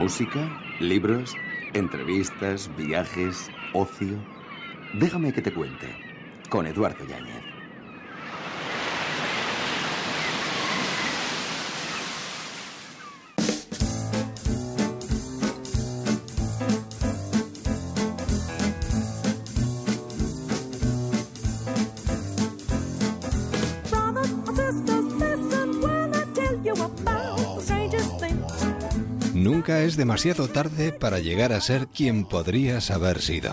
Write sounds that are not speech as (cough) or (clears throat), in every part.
Música, libros, entrevistas, viajes, ocio. Déjame que te cuente. Con Eduardo Yáñez. Demasiado tarde para llegar a ser quien podrías haber sido.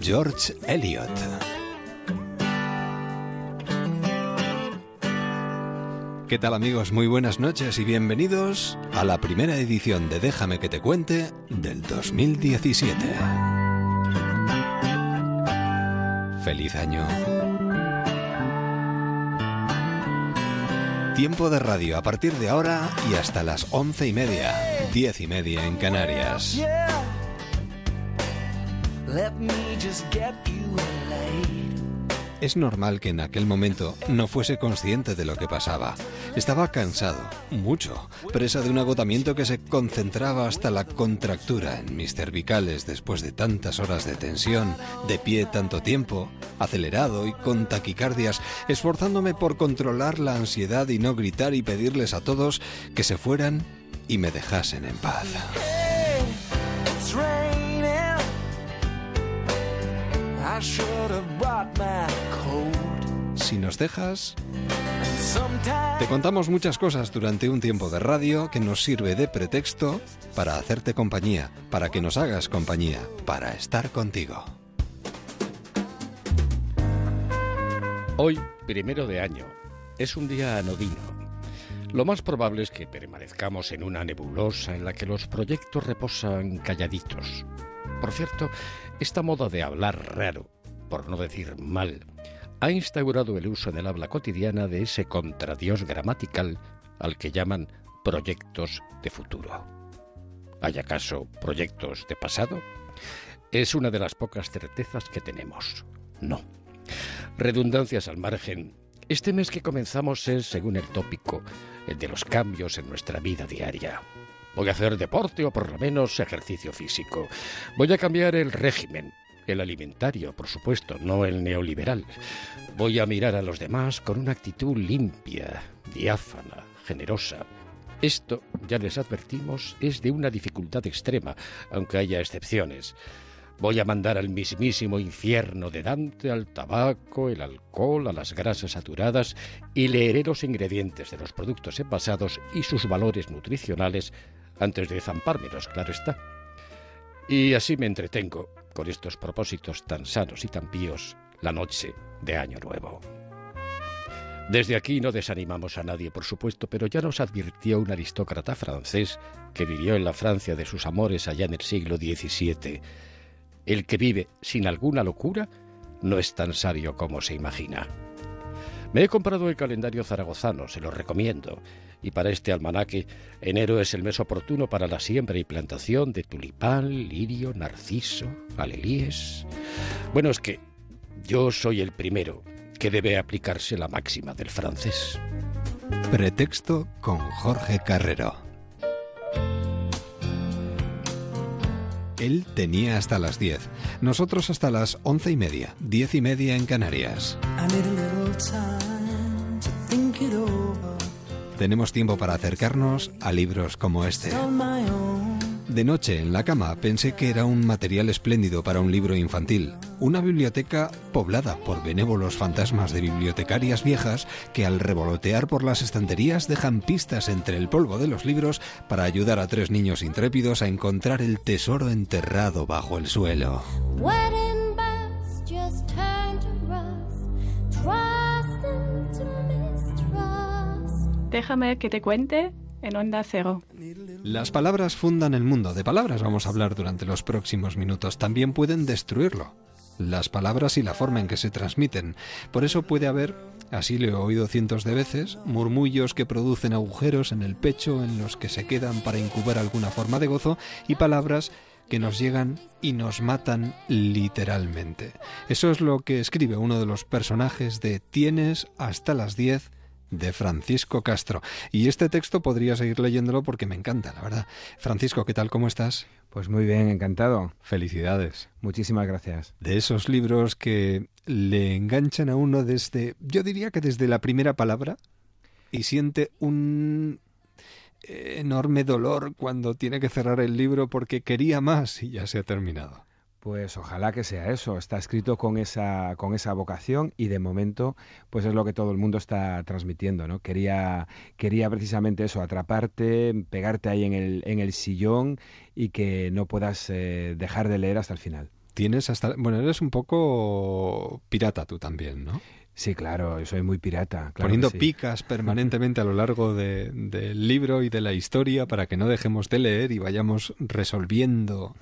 George Eliot. ¿Qué tal amigos? Muy buenas noches y bienvenidos a la primera edición de Déjame que te cuente del 2017. Feliz año. Tiempo de radio a partir de ahora y hasta las once y media, diez y media en Canarias. Es normal que en aquel momento no fuese consciente de lo que pasaba. Estaba cansado, mucho, presa de un agotamiento que se concentraba hasta la contractura en mis cervicales después de tantas horas de tensión, de pie tanto tiempo, acelerado y con taquicardias, esforzándome por controlar la ansiedad y no gritar y pedirles a todos que se fueran y me dejasen en paz. Si nos dejas, te contamos muchas cosas durante un tiempo de radio que nos sirve de pretexto para hacerte compañía, para que nos hagas compañía, para estar contigo. Hoy, primero de año, es un día anodino. Lo más probable es que permanezcamos en una nebulosa en la que los proyectos reposan calladitos. Por cierto, esta moda de hablar raro, por no decir mal, ha instaurado el uso en el habla cotidiana de ese contradios gramatical al que llaman proyectos de futuro. ¿Hay acaso proyectos de pasado? Es una de las pocas certezas que tenemos. No. Redundancias al margen. Este mes que comenzamos es, según el tópico, el de los cambios en nuestra vida diaria. Voy a hacer deporte o por lo menos ejercicio físico. Voy a cambiar el régimen, el alimentario, por supuesto, no el neoliberal. Voy a mirar a los demás con una actitud limpia, diáfana, generosa. Esto, ya les advertimos, es de una dificultad extrema, aunque haya excepciones. Voy a mandar al mismísimo infierno de Dante al tabaco, el alcohol, a las grasas saturadas y leeré los ingredientes de los productos envasados y sus valores nutricionales antes de zampármelos, claro está. Y así me entretengo con estos propósitos tan sanos y tan píos la noche de Año Nuevo. Desde aquí no desanimamos a nadie, por supuesto, pero ya nos advirtió un aristócrata francés que vivió en la Francia de sus amores allá en el siglo XVII. El que vive sin alguna locura no es tan sabio como se imagina. Me he comprado el calendario zaragozano, se lo recomiendo, y para este almanaque, enero es el mes oportuno para la siembra y plantación de tulipán, lirio, narciso, alelíes. Bueno, es que yo soy el primero que debe aplicarse la máxima del francés. Pretexto con Jorge Carrero. Él tenía hasta las 10, nosotros hasta las once y media, diez y media en Canarias. Tenemos tiempo para acercarnos a libros como este. De noche, en la cama, pensé que era un material espléndido para un libro infantil. Una biblioteca poblada por benévolos fantasmas de bibliotecarias viejas que al revolotear por las estanterías dejan pistas entre el polvo de los libros para ayudar a tres niños intrépidos a encontrar el tesoro enterrado bajo el suelo. Déjame que te cuente en Onda Cero. Las palabras fundan el mundo. De palabras vamos a hablar durante los próximos minutos. También pueden destruirlo. Las palabras y la forma en que se transmiten. Por eso puede haber, así lo he oído cientos de veces, murmullos que producen agujeros en el pecho en los que se quedan para incubar alguna forma de gozo y palabras que nos llegan y nos matan literalmente. Eso es lo que escribe uno de los personajes de Tienes hasta las 10 de Francisco Castro. Y este texto podría seguir leyéndolo porque me encanta, la verdad. Francisco, ¿qué tal? ¿Cómo estás? Pues muy bien, encantado. Felicidades. Muchísimas gracias. De esos libros que le enganchan a uno desde, yo diría que desde la primera palabra, y siente un enorme dolor cuando tiene que cerrar el libro porque quería más y ya se ha terminado. Pues ojalá que sea eso. Está escrito con esa, con esa vocación y de momento, pues es lo que todo el mundo está transmitiendo, ¿no? Quería, quería precisamente eso, atraparte, pegarte ahí en el, en el sillón y que no puedas eh, dejar de leer hasta el final. Tienes hasta, bueno, eres un poco pirata tú también, ¿no? Sí, claro, soy muy pirata. Poniendo picas permanentemente a lo largo del libro y de la historia para que no dejemos de leer y vayamos resolviendo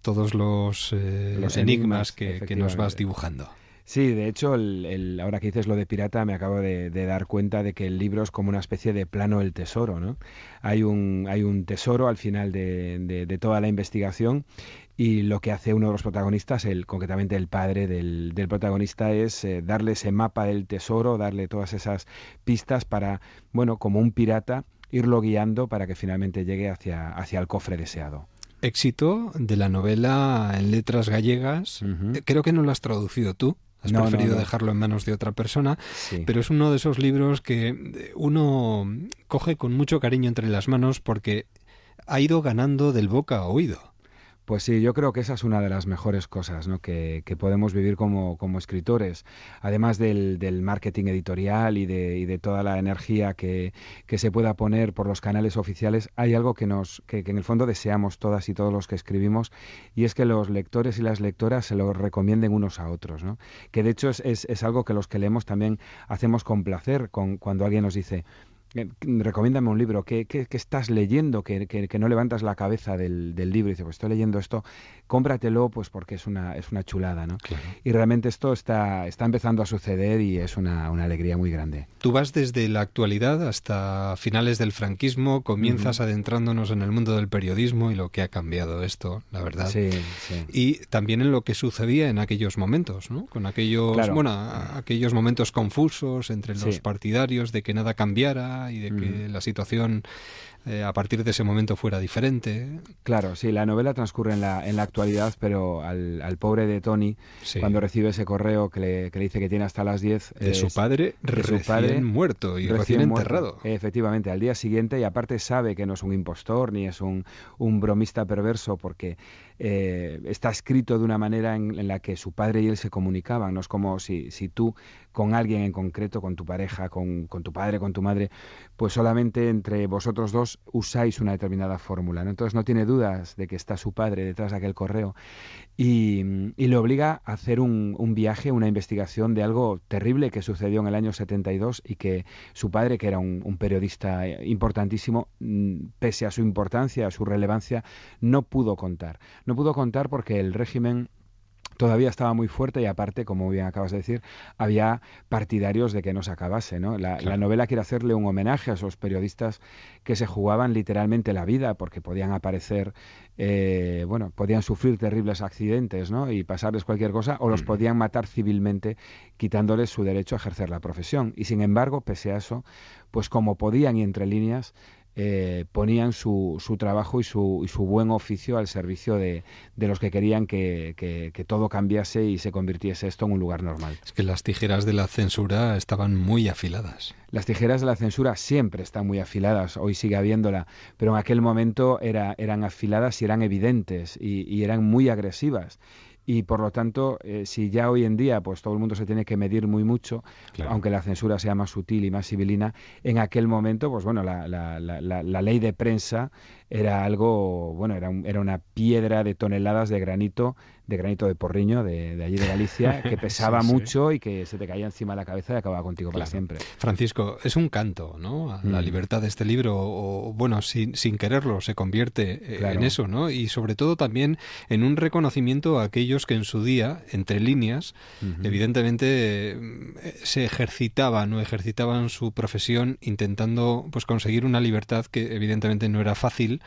todos los, eh, enigmas, que, nos vas dibujando. Sí, de hecho, el, ahora que dices lo de pirata, me acabo de, dar cuenta de que el libro es como una especie de plano del tesoro, ¿no? Hay un, hay un tesoro al final de, de toda la investigación y lo que hace uno de los protagonistas, el, concretamente el padre del, del protagonista, es eh, darle ese mapa del tesoro, darle todas esas pistas para, bueno, como un pirata, irlo guiando para que finalmente llegue hacia, hacia el cofre deseado. Éxito de la novela en letras gallegas. Eh, creo que no lo has traducido tú. Has preferido dejarlo en manos de otra persona, pero es uno de esos libros que uno coge con mucho cariño entre las manos porque ha ido ganando del boca a oído. Pues sí, yo creo que esa es una de las mejores cosas ¿no? que, podemos vivir como, escritores. Además del, marketing editorial y de, y de, toda la energía que, se pueda poner por los canales oficiales, hay algo que, nos, que, en el fondo deseamos todas y todos los que escribimos, y es que los lectores y las lectoras se lo recomienden unos a otros. ¿no? Que de hecho es, algo que los que leemos también hacemos con placer cuando alguien nos dice, recomiéndame un libro, ¿qué, qué, estás leyendo? Que, que, no levantas la cabeza del, del, libro y dices, pues estoy leyendo esto, cómpratelo pues porque es una, es una chulada, ¿no? Y realmente esto está, está empezando a suceder y es una, una, alegría muy grande. Tú vas desde la actualidad hasta finales del franquismo, comienzas adentrándonos en el mundo del periodismo y lo que ha cambiado esto, la verdad. Sí, sí. Y también en lo que sucedía en aquellos momentos, ¿no? Con aquellos, bueno, aquellos momentos confusos entre los partidarios de que nada cambiara y de que la situación eh, a partir de ese momento fuera diferente. Claro, sí, la novela transcurre en la, en la actualidad, pero al, al pobre de Tony, cuando recibe ese correo que le, que le, dice que tiene hasta las 10... De su padre de recién su padre, muerto y recién, enterrado. Efectivamente, al día siguiente, y aparte sabe que no es un impostor ni es un, un bromista perverso, porque eh, está escrito de una manera en, en, la que su padre y él se comunicaban. No es como si, si tú con alguien en concreto, con tu pareja, con, tu padre, con tu madre, pues solamente entre vosotros dos usáis una determinada fórmula. ¿no? Entonces no tiene dudas de que está su padre detrás de aquel correo y, le obliga a hacer un, viaje, una investigación de algo terrible que sucedió en el año 72 y que su padre, que era un, un periodista importantísimo, mm, pese a su importancia, a su relevancia, no pudo contar. No pudo contar porque el régimen todavía estaba muy fuerte y aparte, como bien acabas de decir, había partidarios de que no se acabase. ¿no? La, novela quiere hacerle un homenaje a esos periodistas que se jugaban literalmente la vida porque podían aparecer, eh, bueno, podían sufrir terribles accidentes ¿no? y pasarles cualquier cosa o los podían matar civilmente quitándoles su derecho a ejercer la profesión. Y sin embargo, pese a eso, pues como podían y entre líneas, eh, ponían su, su trabajo y su, y su, buen oficio al servicio de, de los que querían que, que, todo cambiase y se convirtiese esto en un lugar normal. Es que las tijeras de la censura estaban muy afiladas. Las tijeras de la censura siempre están muy afiladas, hoy sigue habiéndola, pero en aquel momento era, eran afiladas y eran evidentes y, y eran muy agresivas y por lo tanto, eh, si ya hoy en día pues todo el mundo se tiene que medir muy mucho, aunque la censura sea más sutil y más civilina, en aquel momento, pues bueno, la, la, la, la ley de prensa era algo, bueno, era, era una piedra de toneladas de granito de granito de porriño de, allí de Galicia, que (laughs) pesaba mucho y que se te caía encima de la cabeza y acababa contigo para siempre. Francisco, es un canto, ¿no? A la mm. libertad de este libro, o bueno, sin, sin quererlo, se convierte eh, en eso, ¿no? Y sobre todo también en un reconocimiento a aquellos que en su día, entre líneas, evidentemente eh, se ejercitaban o ejercitaban su profesión intentando pues conseguir una libertad que evidentemente no era fácil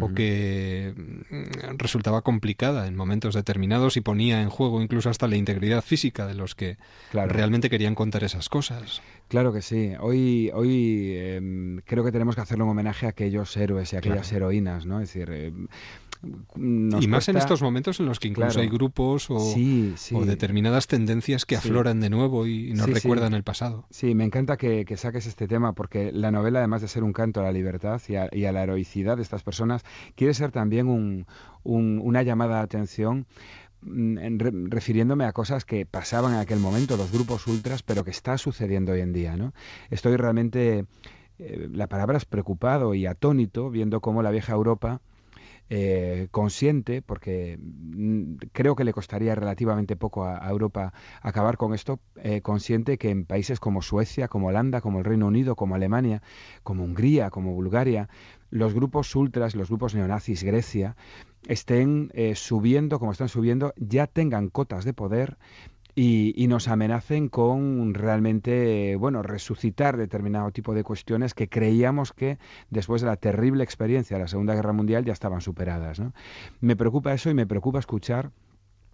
o que mm, resultaba complicada en momentos determinados y ponía en juego incluso hasta la integridad física de los que realmente querían contar esas cosas. Claro que sí. Hoy, hoy em, creo que tenemos que hacerle un homenaje a aquellos héroes y a aquellas heroínas, ¿no? Es decir, em, y más en estos momentos en los que incluso hay grupos o, determinadas tendencias que afloran de nuevo y nos recuerdan el pasado. Sí, me encanta que, saques este tema porque la novela, además de ser un canto a la libertad y a, la heroicidad de estas personas, quiere ser también un, una llamada de atención refiriéndome a cosas que pasaban en aquel momento, los grupos ultras, pero que está sucediendo hoy en día. ¿no? Estoy realmente, eh, la palabra es preocupado y atónito viendo cómo la vieja Europa eh, consciente, porque mm, creo que le costaría relativamente poco a, Europa acabar con esto, eh, consciente que en países como Suecia, como Holanda, como el Reino Unido, como Alemania, como Hungría, como Bulgaria, los grupos ultras, los grupos neonazis, Grecia, estén eh, subiendo como están subiendo, ya tengan cotas de poder y, nos amenacen con realmente, bueno, resucitar determinado tipo de cuestiones que creíamos que después de la terrible experiencia de la Segunda Guerra Mundial ya estaban superadas. Me preocupa eso y me preocupa escuchar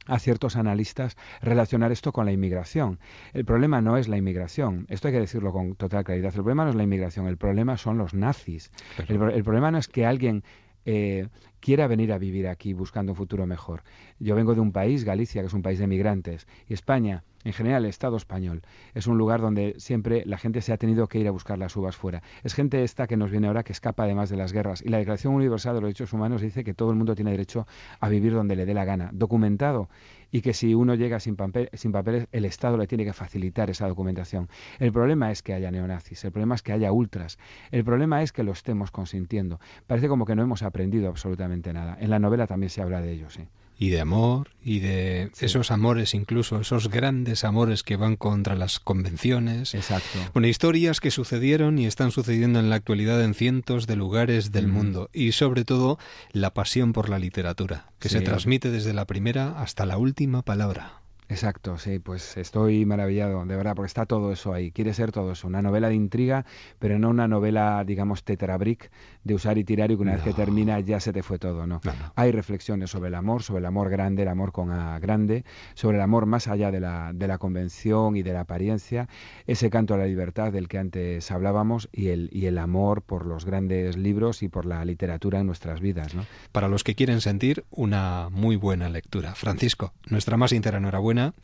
a ciertos analistas relacionar esto con la inmigración. El problema no es la inmigración, esto hay que decirlo con total claridad, el problema no es la inmigración, el problema son los nazis. el, problema no es que alguien eh, quiera venir a vivir aquí buscando un futuro mejor. Yo vengo de un país, Galicia, que es un país de migrantes, y España, en general el Estado español, es un lugar donde siempre la gente se ha tenido que ir a buscar las uvas fuera. Es gente esta que nos viene ahora que escapa además de las guerras. Y la Declaración Universal de los Derechos Humanos dice que todo el mundo tiene derecho a vivir donde le dé la gana, documentado y que si uno llega sin, sin papeles, el Estado le tiene que facilitar esa documentación. El problema es que haya neonazis, el problema es que haya ultras, el problema es que lo estemos consintiendo. Parece como que no hemos aprendido absolutamente nada. En la novela también se habla de ello, sí y de amor y de esos amores incluso, esos grandes amores que van contra las convenciones. Exacto. Bueno, historias que sucedieron y están sucediendo en la actualidad en cientos de lugares del mundo y sobre todo la pasión por la literatura, que se transmite desde la primera hasta la última palabra. Exacto, sí, pues estoy maravillado, de verdad, porque está todo eso ahí. Quiere ser todo eso, una novela de intriga, pero no una novela, digamos, tetrabric de usar y tirar y que una vez que termina ya se te fue todo, ¿no? Hay reflexiones sobre el amor, sobre el amor grande, el amor con A grande, sobre el amor más allá de la, de la convención y de la apariencia, ese canto a la libertad del que antes hablábamos y el, y el amor por los grandes libros y por la literatura en nuestras vidas, ¿no? Para los que quieren sentir una muy buena lectura. Francisco, nuestra más entera enhorabuena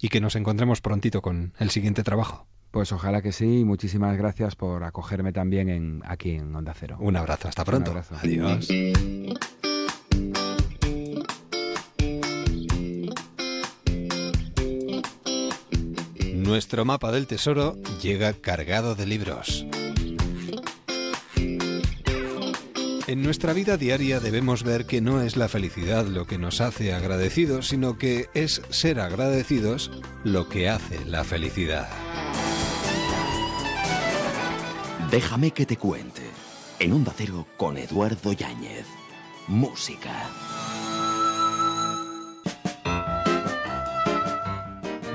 y que nos encontremos prontito con el siguiente trabajo. Pues ojalá que sí. Muchísimas gracias por acogerme también en, aquí en Onda Cero. Un abrazo. Hasta pronto. Adiós. Nuestro mapa del tesoro llega cargado de libros. En nuestra vida diaria debemos ver que no es la felicidad lo que nos hace agradecidos, sino que es ser agradecidos lo que hace la felicidad. Déjame que te cuente. En un Cero con Eduardo Yáñez. Música.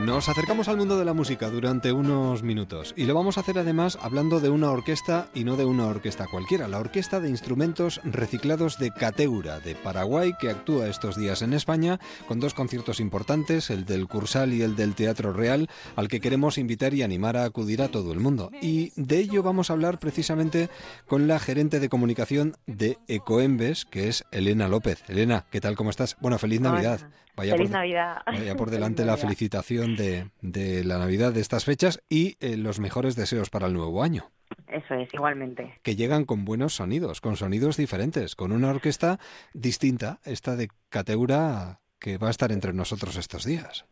Nos acercamos al mundo de la música durante unos minutos y lo vamos a hacer además hablando de una orquesta y no de una orquesta cualquiera, la Orquesta de Instrumentos Reciclados de Cateura de Paraguay que actúa estos días en España con dos conciertos importantes, el del Cursal y el del Teatro Real, al que queremos invitar y animar a acudir a todo el mundo. Y de ello vamos a hablar precisamente con la gerente de comunicación de Ecoembes, que es Elena López. Elena, ¿qué tal? ¿Cómo estás? Bueno, feliz Navidad. Vaya Feliz Navidad. Vaya por (laughs) delante la felicitación de, de, la Navidad de estas fechas y eh, los mejores deseos para el nuevo año. Eso es, igualmente. Que llegan con buenos sonidos, con sonidos diferentes, con una orquesta distinta, esta de Cateura, que va a estar entre nosotros estos días.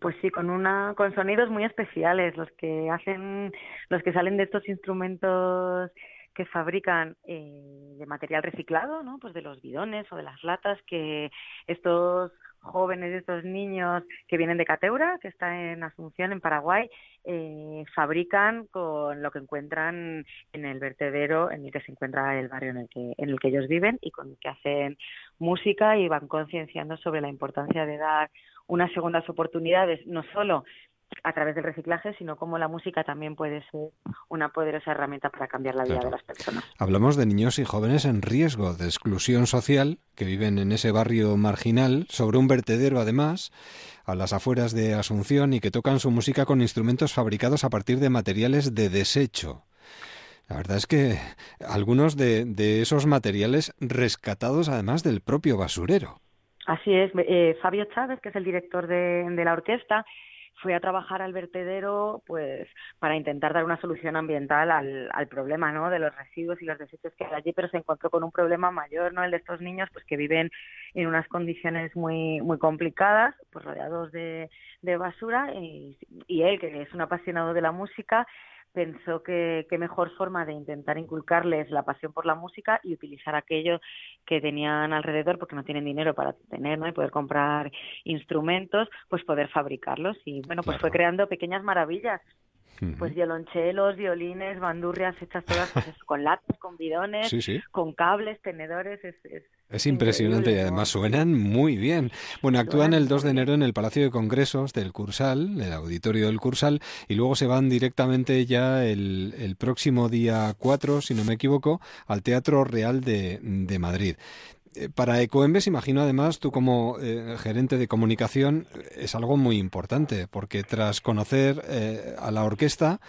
Pues sí, con una, con sonidos muy especiales, los que hacen, los que salen de estos instrumentos que fabrican eh, de material reciclado, ¿no? Pues de los bidones o de las latas que estos jóvenes, estos niños que vienen de Cateura, que está en Asunción, en Paraguay, eh, fabrican con lo que encuentran en el vertedero en el que se encuentra el barrio en el que, en el que ellos viven y con el que hacen música y van concienciando sobre la importancia de dar unas segundas oportunidades, no solo a través del reciclaje, sino cómo la música también puede ser una poderosa herramienta para cambiar la vida de las personas. Hablamos de niños y jóvenes en riesgo de exclusión social que viven en ese barrio marginal, sobre un vertedero además, a las afueras de Asunción y que tocan su música con instrumentos fabricados a partir de materiales de desecho. La verdad es que algunos de, esos materiales rescatados además del propio basurero. Así es. Eh, Fabio Chávez, que es el director de, de la orquesta, fue a trabajar al vertedero pues para intentar dar una solución ambiental al, al problema ¿no? de los residuos y los desechos que hay allí, pero se encontró con un problema mayor, ¿no? el de estos niños pues que viven en unas condiciones muy muy complicadas, pues rodeados de, de basura y él, que es un apasionado de la música, pensó que, qué mejor forma de intentar inculcarles la pasión por la música y utilizar aquello que tenían alrededor porque no tienen dinero para tener ¿no? y poder comprar instrumentos, pues poder fabricarlos. Y bueno, pues fue creando pequeñas maravillas pues violonchelos, violines, bandurrias hechas todas pues con lápiz, con bidones, con cables, tenedores. Es, es, impresionante y además suenan muy bien. Bueno, actúan el 2 de enero en el Palacio de Congresos del Cursal, el auditorio del Cursal, y luego se van directamente ya el, el próximo día 4, si no me equivoco, al Teatro Real de, de Madrid. Eh, para Ecoembes, imagino además, tú como eh, gerente de comunicación, es algo muy importante, porque tras conocer eh, a la orquesta,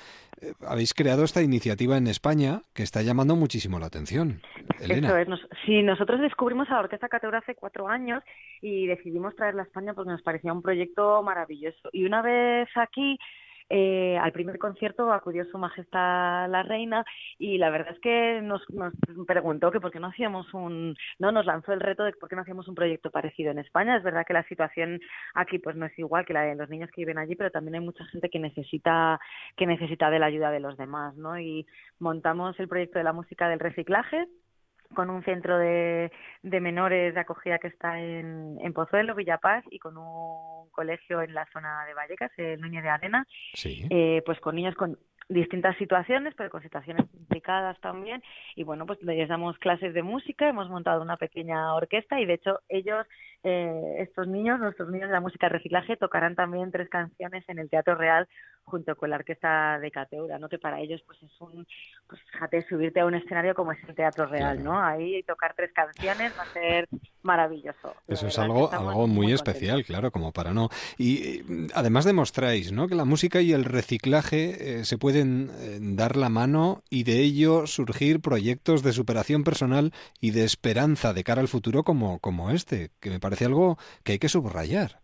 habéis creado esta iniciativa en España que está llamando muchísimo la atención. Elena. Eso es. sí, nosotros descubrimos a la Orquesta Cateura hace cuatro años y decidimos traerla a España porque nos parecía un proyecto maravilloso. Y una vez aquí, eh, al primer concierto acudió Su Majestad la Reina y la verdad es que nos, nos preguntó que por qué no hacíamos un, no nos lanzó el reto de por qué no hacíamos un proyecto parecido en España. Es verdad que la situación aquí pues no es igual que la de los niños que viven allí, pero también hay mucha gente que necesita que necesita de la ayuda de los demás, ¿no? Y montamos el proyecto de la música del reciclaje con un centro de, de menores de acogida que está en, en Pozuelo, Villapaz, y con un colegio en la zona de Vallecas, el Núñez de Arena, eh, pues con niños con distintas situaciones, pero con situaciones implicadas también. Y bueno, pues les damos clases de música, hemos montado una pequeña orquesta y de hecho ellos, eh, estos niños, nuestros niños de la música reciclaje, tocarán también tres canciones en el Teatro Real junto con la orquesta de Cateura, ¿no? Que para ellos pues es un, pues fíjate, subirte a un escenario como es el Teatro Real, ¿no? Ahí tocar tres canciones va a ser maravilloso. Eso es algo, algo muy, especial, claro, como para no. Y además demostráis, ¿no? Que la música y el reciclaje eh, se pueden eh, dar la mano y de ello surgir proyectos de superación personal y de esperanza de cara al futuro como, como este, que me parece algo que hay que subrayar.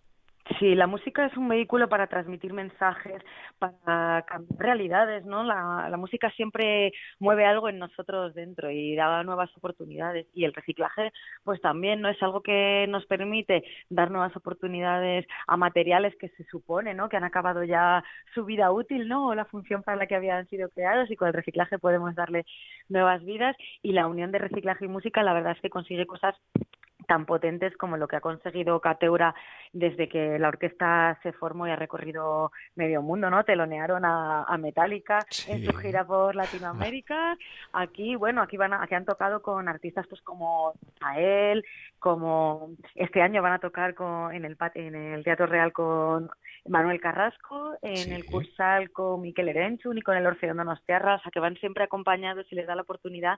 Sí, la música es un vehículo para transmitir mensajes, para cambiar realidades, ¿no? La, la, música siempre mueve algo en nosotros dentro y da nuevas oportunidades. Y el reciclaje, pues también, ¿no? Es algo que nos permite dar nuevas oportunidades a materiales que se supone, ¿no? Que han acabado ya su vida útil, ¿no? O la función para la que habían sido creados y con el reciclaje podemos darle nuevas vidas. Y la unión de reciclaje y música, la verdad es que consigue cosas tan potentes como lo que ha conseguido Cateura desde que la orquesta se formó y ha recorrido medio mundo, ¿no? Telonearon a, a Metallica en su gira por Latinoamérica. (laughs) Aquí, bueno, aquí van aquí han tocado con artistas pues como Ael, como este año van a tocar con, en el en el Teatro Real con Manuel Carrasco, en el Cursal con Miquel Erenchun y con el Orfeón Donostiarra, o sea que van siempre acompañados y les da la oportunidad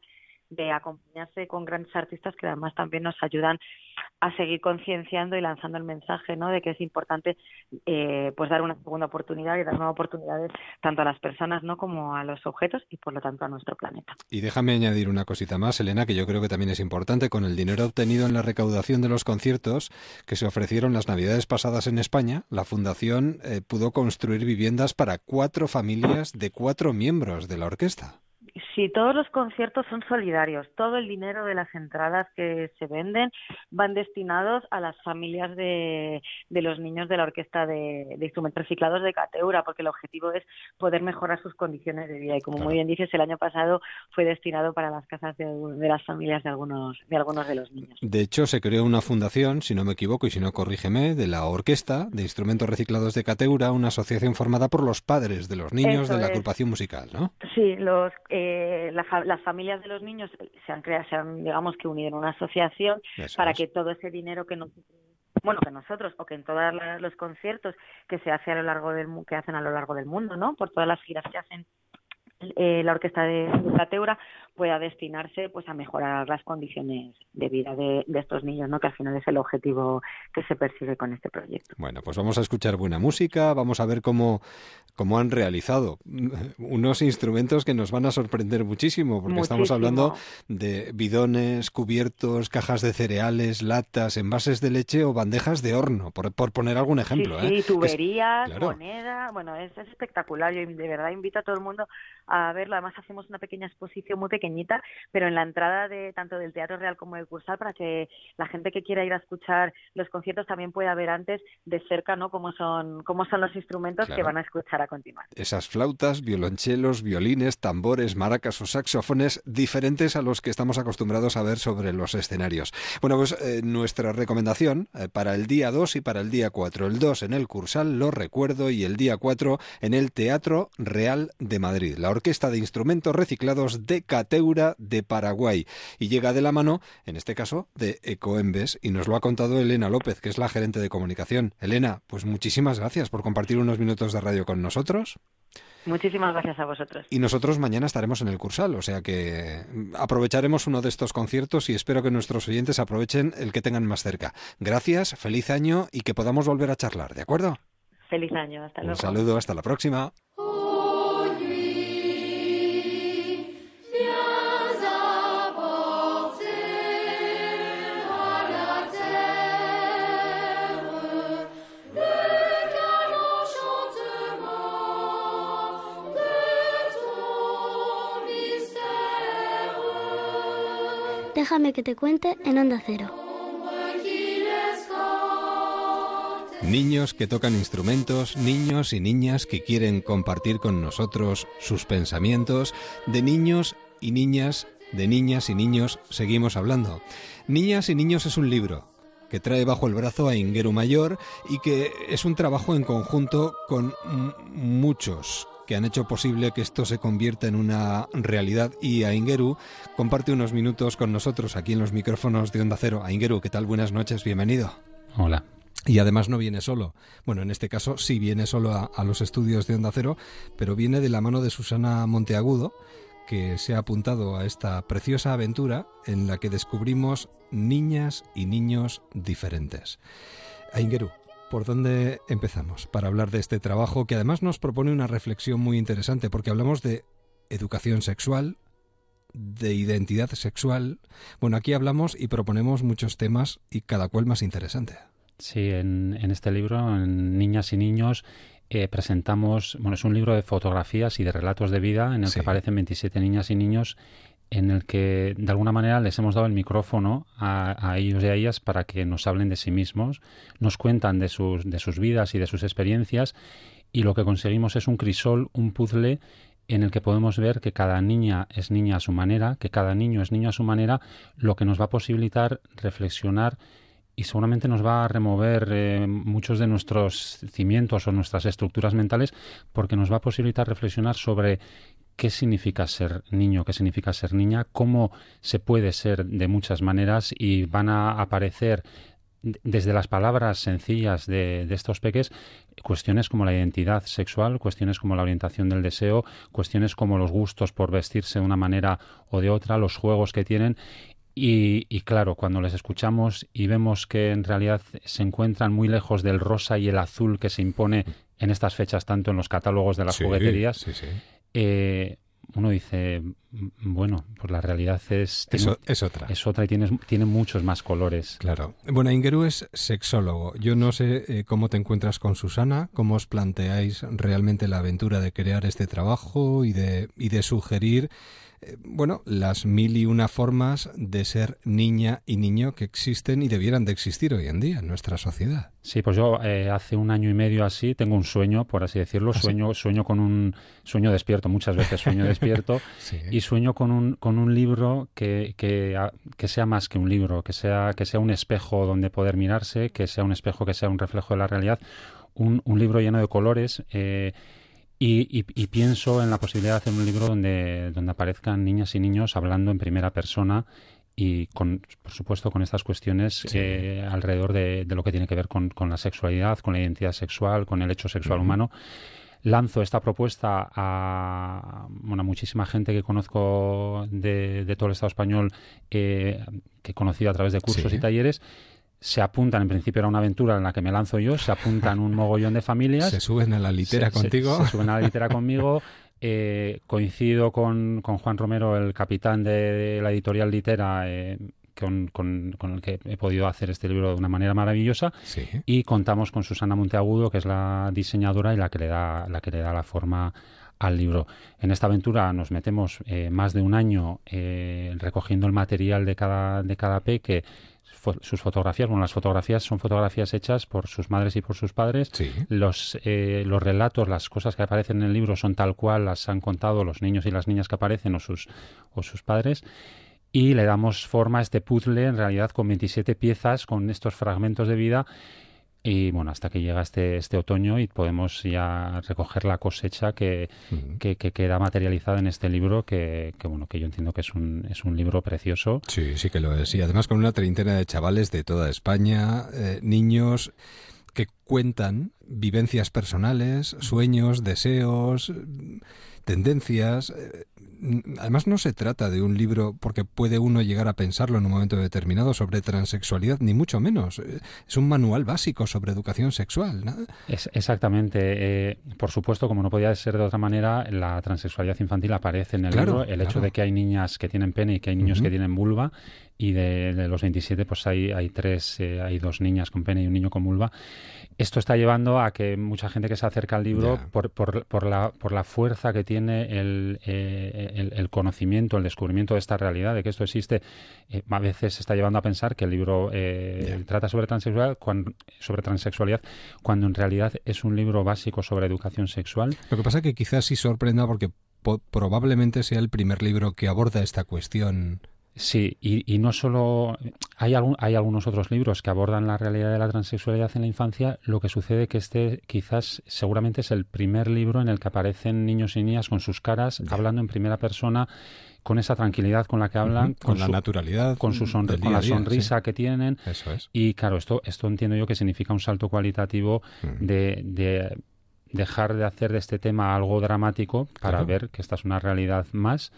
de acompañarse con grandes artistas que además también nos ayudan a seguir concienciando y lanzando el mensaje ¿no? de que es importante eh, pues dar una segunda oportunidad y dar nuevas oportunidades tanto a las personas ¿no? como a los objetos y por lo tanto a nuestro planeta. Y déjame añadir una cosita más, Elena, que yo creo que también es importante. Con el dinero obtenido en la recaudación de los conciertos que se ofrecieron las navidades pasadas en España, la Fundación eh, pudo construir viviendas para cuatro familias de cuatro miembros de la orquesta. Sí, todos los conciertos son solidarios. Todo el dinero de las entradas que se venden van destinados a las familias de, de los niños de la orquesta de, de, instrumentos reciclados de Cateura, porque el objetivo es poder mejorar sus condiciones de vida. Y como muy bien dices, el año pasado fue destinado para las casas de, de, las familias de algunos, de algunos de los niños. De hecho, se creó una fundación, si no me equivoco y si no corrígeme, de la orquesta de instrumentos reciclados de Cateura, una asociación formada por los padres de los niños Eso de la es. agrupación musical, ¿no? Sí, los. Eh, eh, la, las familias de los niños se han creado, se han, digamos que unido en una asociación Eso para es. que todo ese dinero que no bueno, que nosotros o que en todos los conciertos que se hace a lo largo del que hacen a lo largo del mundo, ¿no? Por todas las giras que hacen eh, la orquesta de, Cateura pueda destinarse pues a mejorar las condiciones de vida de, estos niños, ¿no? que al final es el objetivo que se persigue con este proyecto. Bueno, pues vamos a escuchar buena música, vamos a ver cómo, cómo han realizado unos instrumentos que nos van a sorprender muchísimo, porque estamos hablando de bidones, cubiertos, cajas de cereales, latas, envases de leche o bandejas de horno, por, poner algún ejemplo. Sí, ¿eh? tuberías, moneda, bueno, es, es espectacular. Yo de verdad invito a todo el mundo a verlo. Además hacemos una pequeña exposición muy pequeñita, pero en la entrada de tanto del Teatro Real como del Cursal para que la gente que quiera ir a escuchar los conciertos también pueda ver antes de cerca, ¿no? Cómo son cómo son los instrumentos que van a escuchar a continuar. Esas flautas, violonchelos, violines, tambores, maracas o saxofones diferentes a los que estamos acostumbrados a ver sobre los escenarios. Bueno, pues eh, nuestra recomendación eh, para el día 2 y para el día 4. El 2 en el Cursal, lo recuerdo, y el día 4 en el Teatro Real de Madrid. La Orquesta de Instrumentos Reciclados de Cateura de Paraguay. Y llega de la mano, en este caso, de Ecoembes. Y nos lo ha contado Elena López, que es la gerente de comunicación. Elena, pues muchísimas gracias por compartir unos minutos de radio con nosotros. Muchísimas gracias a vosotros. Y nosotros mañana estaremos en el Cursal, o sea que aprovecharemos uno de estos conciertos y espero que nuestros oyentes aprovechen el que tengan más cerca. Gracias, feliz año y que podamos volver a charlar, ¿de acuerdo? Feliz año, hasta luego. Un saludo, hasta la próxima. Déjame que te cuente en Onda Cero. Niños que tocan instrumentos, niños y niñas que quieren compartir con nosotros sus pensamientos, de niños y niñas, de niñas y niños seguimos hablando. Niñas y niños es un libro que trae bajo el brazo a Ingeru Mayor y que es un trabajo en conjunto con muchos que han hecho posible que esto se convierta en una realidad. Y Aingeru comparte unos minutos con nosotros aquí en los micrófonos de Onda Cero. Aingeru, ¿qué tal? Buenas noches, bienvenido. Hola. Y además no viene solo. Bueno, en este caso sí viene solo a, a, los estudios de Onda Cero, pero viene de la mano de Susana Monteagudo, que se ha apuntado a esta preciosa aventura en la que descubrimos niñas y niños diferentes. Aingeru, ¿Por dónde empezamos para hablar de este trabajo que además nos propone una reflexión muy interesante porque hablamos de educación sexual, de identidad sexual. Bueno, aquí hablamos y proponemos muchos temas y cada cual más interesante. Sí, en, este libro, en Niñas y Niños, eh, presentamos, bueno, es un libro de fotografías y de relatos de vida en el que aparecen 27 niñas y niños en el que de alguna manera les hemos dado el micrófono a, ellos y a ellas para que nos hablen de sí mismos, nos cuentan de sus, de sus vidas y de sus experiencias y lo que conseguimos es un crisol, un puzzle en el que podemos ver que cada niña es niña a su manera, que cada niño es niño a su manera, lo que nos va a posibilitar reflexionar y seguramente nos va a remover eh, muchos de nuestros cimientos o nuestras estructuras mentales porque nos va a posibilitar reflexionar sobre qué significa ser niño, qué significa ser niña, cómo se puede ser de muchas maneras y van a aparecer desde las palabras sencillas de, estos peques, cuestiones como la identidad sexual, cuestiones como la orientación del deseo, cuestiones como los gustos por vestirse de una manera o de otra, los juegos que tienen. Y, y, claro, cuando les escuchamos y vemos que en realidad se encuentran muy lejos del rosa y el azul que se impone en estas fechas tanto en los catálogos de las jugueterías, eh, uno dice, bueno, pues la realidad es... es otra. Es otra y tiene, tiene muchos más colores. Claro. Bueno, Ingeru es sexólogo. Yo no sé eh, cómo te encuentras con Susana, cómo os planteáis realmente la aventura de crear este trabajo y de, y de sugerir eh, bueno, las mil y una formas de ser niña y niño que existen y debieran de existir hoy en día en nuestra sociedad. Sí, pues yo eh, hace un año y medio así tengo un sueño, por así decirlo, ¿Ah, sueño, sueño con un sueño despierto, muchas veces sueño (laughs) despierto, y sueño con un, con un libro que, que, que, sea más que un libro, que sea, que sea un espejo donde poder mirarse, que sea un espejo que sea un reflejo de la realidad, un, un libro lleno de colores. Eh, y, pienso en la posibilidad de hacer un libro donde, donde aparezcan niñas y niños hablando en primera persona y con, por supuesto con estas cuestiones eh, alrededor de, lo que tiene que ver con, la sexualidad, con la identidad sexual, con el hecho sexual humano. Lanzo esta propuesta a bueno, muchísima gente que conozco de, todo el Estado español, eh, que he conocido a través de cursos y talleres se apuntan, en principio era una aventura en la que me lanzo yo, se apuntan un (laughs) mogollón de familias. Se suben a la litera contigo. Se, suben a la litera conmigo. (laughs) Eh, coincido con, Juan Romero, el capitán de, la editorial Litera, eh, con, el que he podido hacer este libro de una manera maravillosa. Y contamos con Susana Monteagudo, que es la diseñadora y la que le da la, que le da la forma al libro. En esta aventura nos metemos eh, más de un año recogiendo el material de cada, de cada peque sus fotografías. Bueno, las fotografías son fotografías hechas por sus madres y por sus padres. Los, eh, los relatos, las cosas que aparecen en el libro son tal cual las han contado los niños y las niñas que aparecen o sus, o sus padres. Y le damos forma a este puzzle, en realidad, con 27 piezas, con estos fragmentos de vida y bueno, hasta que llega este, este otoño y podemos ya recoger la cosecha que, que, queda materializada en este libro, que, que, bueno, que yo entiendo que es un, es un libro precioso. Sí, sí que lo es. Y además con una treintena de chavales de toda España, eh, niños que cuentan vivencias personales, sueños, deseos, tendencias. Eh, además no se trata de un libro porque puede uno llegar a pensarlo en un momento determinado sobre transexualidad, ni mucho menos. Eh, es un manual básico sobre educación sexual. Es, exactamente. Eh, por supuesto, como no podía ser de otra manera, la transexualidad infantil aparece en el libro. El hecho de que hay niñas que tienen pene y que hay niños que tienen vulva y de, los 27 pues hay, hay tres, eh, hay dos niñas con pene y un niño con vulva. Esto está llevando a que mucha gente que se acerca al libro, por, por, por, la, por la fuerza que tiene el, eh, el, conocimiento, el descubrimiento de esta realidad, de que esto existe, eh, a veces se está llevando a pensar que el libro trata sobre transexualidad, cuando, sobre transexualidad, cuando en realidad es un libro básico sobre educación sexual. Lo que pasa es que quizás sí sorprenda porque probablemente sea el primer libro que aborda esta cuestión Sí, y, no solo hay, algún, hay algunos otros libros que abordan la realidad de la transexualidad en la infancia. Lo que sucede que este quizás seguramente es el primer libro en el que aparecen niños y niñas con sus caras hablando en primera persona con esa tranquilidad con la que hablan, con, la naturalidad, con su con la sonrisa que tienen. Eso es. Y claro, esto, esto entiendo yo que significa un salto cualitativo de, de dejar de hacer de este tema algo dramático para ver que esta es una realidad más